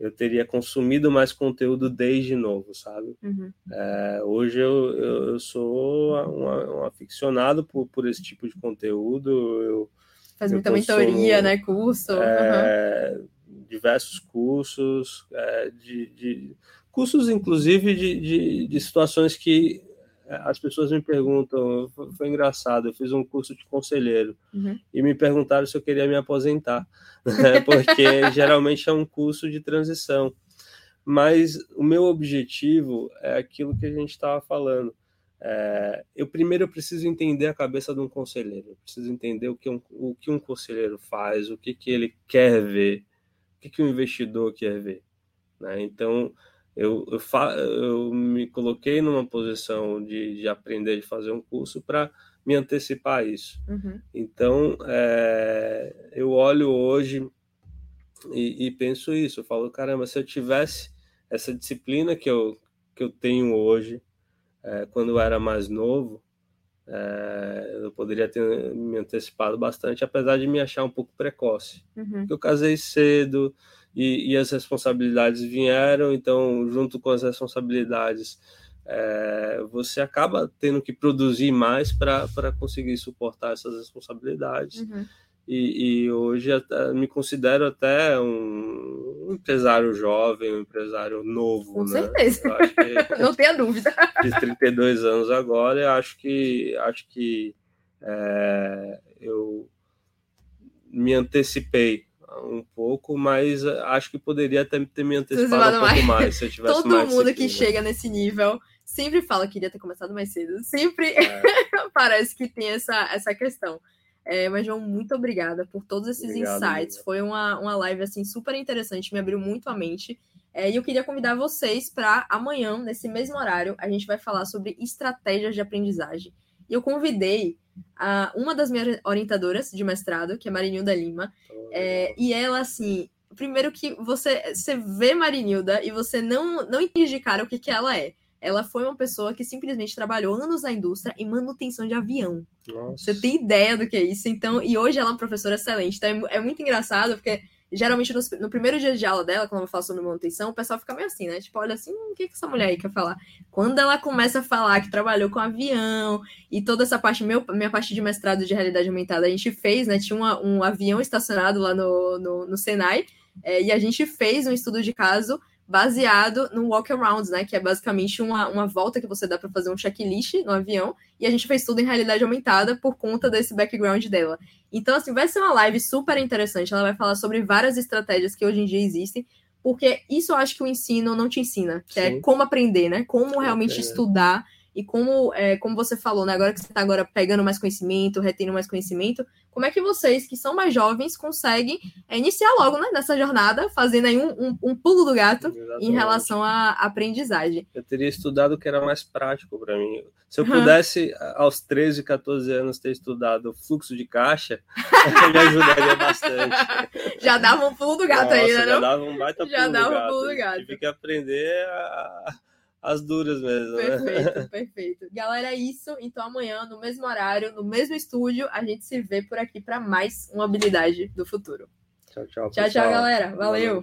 eu teria consumido mais conteúdo desde novo, sabe? Uhum. É, hoje eu, eu, eu sou um, um, aficionado por, por esse tipo de conteúdo. Eu, Faz muita consumo, mentoria, né? Curso. Uhum. Diversos cursos, de, de, cursos inclusive de, de, de situações que é, as pessoas me perguntam, foi engraçado, eu fiz um curso de conselheiro uhum. e me perguntaram se eu queria me aposentar, (laughs) né? porque (laughs) geralmente é um curso de transição. Mas o meu objetivo é aquilo que a gente estava falando. É, eu primeiro eu preciso entender a cabeça de um conselheiro, eu preciso entender o que um, o que um conselheiro faz, o que, que ele quer ver, o que, que o investidor quer ver. Né? Então, eu, eu, fa, eu me coloquei numa posição de, de aprender, de fazer um curso para me antecipar a isso. Uhum. Então, é, eu olho hoje e, e, penso isso. Eu falo, caramba, se eu tivesse essa disciplina que eu, que eu tenho hoje, é, quando eu era mais novo, é, eu poderia ter me antecipado bastante, apesar de me achar um pouco precoce. Uhum. Eu casei cedo, e, e as responsabilidades vieram, então, junto com as responsabilidades, é, você acaba tendo que produzir mais para conseguir suportar essas responsabilidades. Uhum. E, e, hoje me considero até um empresário jovem, um empresário novo. Com né? certeza. Que, (laughs) Não tenha dúvida. Fiz 32 anos agora e acho que, acho que é, eu me antecipei um pouco, mas eh, acho que poderia ter, ter me antecipado um pouco mais. se eu tivesse Todo mais mundo que chega nesse nível sempre fala que queria ter começado mais cedo. Sempre é. (laughs) parece que tem essa, essa questão. É, mas, João, muito obrigada por todos esses Obrigado, insights. Foi uma, uma live assim super interessante, me abriu muito a mente. É, e eu queria convidar vocês para amanhã, nesse mesmo horário, a gente vai falar sobre estratégias de aprendizagem. E eu convidei a, uma das minhas orientadoras de mestrado, que é Marinilda Lima, é, e ela, assim, primeiro que você, você vê Marinilda e você não, não entende de cara o que, que ela é. Ela foi uma pessoa que simplesmente trabalhou anos na indústria em manutenção de avião. Nossa. Você tem ideia do que é isso? Então, e hoje ela é uma professora excelente. Então é, é muito engraçado, porque geralmente no, no, primeiro dia de aula dela, quando ela fala sobre manutenção, o pessoal fica meio assim, né? Tipo, olha assim, o que, que essa mulher aí quer falar? Quando ela começa a falar que trabalhou com avião e toda essa parte, meu, minha parte de mestrado de realidade aumentada, a gente fez, né? Tinha uma, um avião estacionado lá no, no, no Senai, é, e a gente fez um estudo de caso baseado no walk around, né? Que é basicamente uma, uma volta que você dá para fazer um checklist no avião. E a gente fez tudo em realidade aumentada por conta desse background dela. Então, assim, vai ser uma live super interessante. Ela vai falar sobre várias estratégias que hoje em dia existem. Porque isso eu acho que o ensino não te ensina, que é Sim. é como aprender, né? Como realmente estudar e como, é, como você falou, né? Agora que você está agora pegando mais conhecimento, retendo mais conhecimento, como é que vocês, que são mais jovens, conseguem é, iniciar logo né, nessa jornada, fazendo aí um, um, um pulo do gato Exatamente. em relação à aprendizagem? Eu teria estudado o que era mais prático para mim. Se eu pudesse, aos 13, 14 anos, ter estudado fluxo de caixa, (laughs) me ajudaria bastante. (laughs) Já dava um pulo do gato Nossa, aí, né? Já dava um baita já pulo dava do gato. Um pulo do gato. Tive que aprender a as duras mesmo. Né? Perfeito, né? (laughs) perfeito. Galera, é isso. Então amanhã, no mesmo horário, no mesmo estúdio, a gente se vê por aqui para mais uma habilidade do futuro. Tchau, tchau. Tchau, pessoal. tchau, galera. Valeu.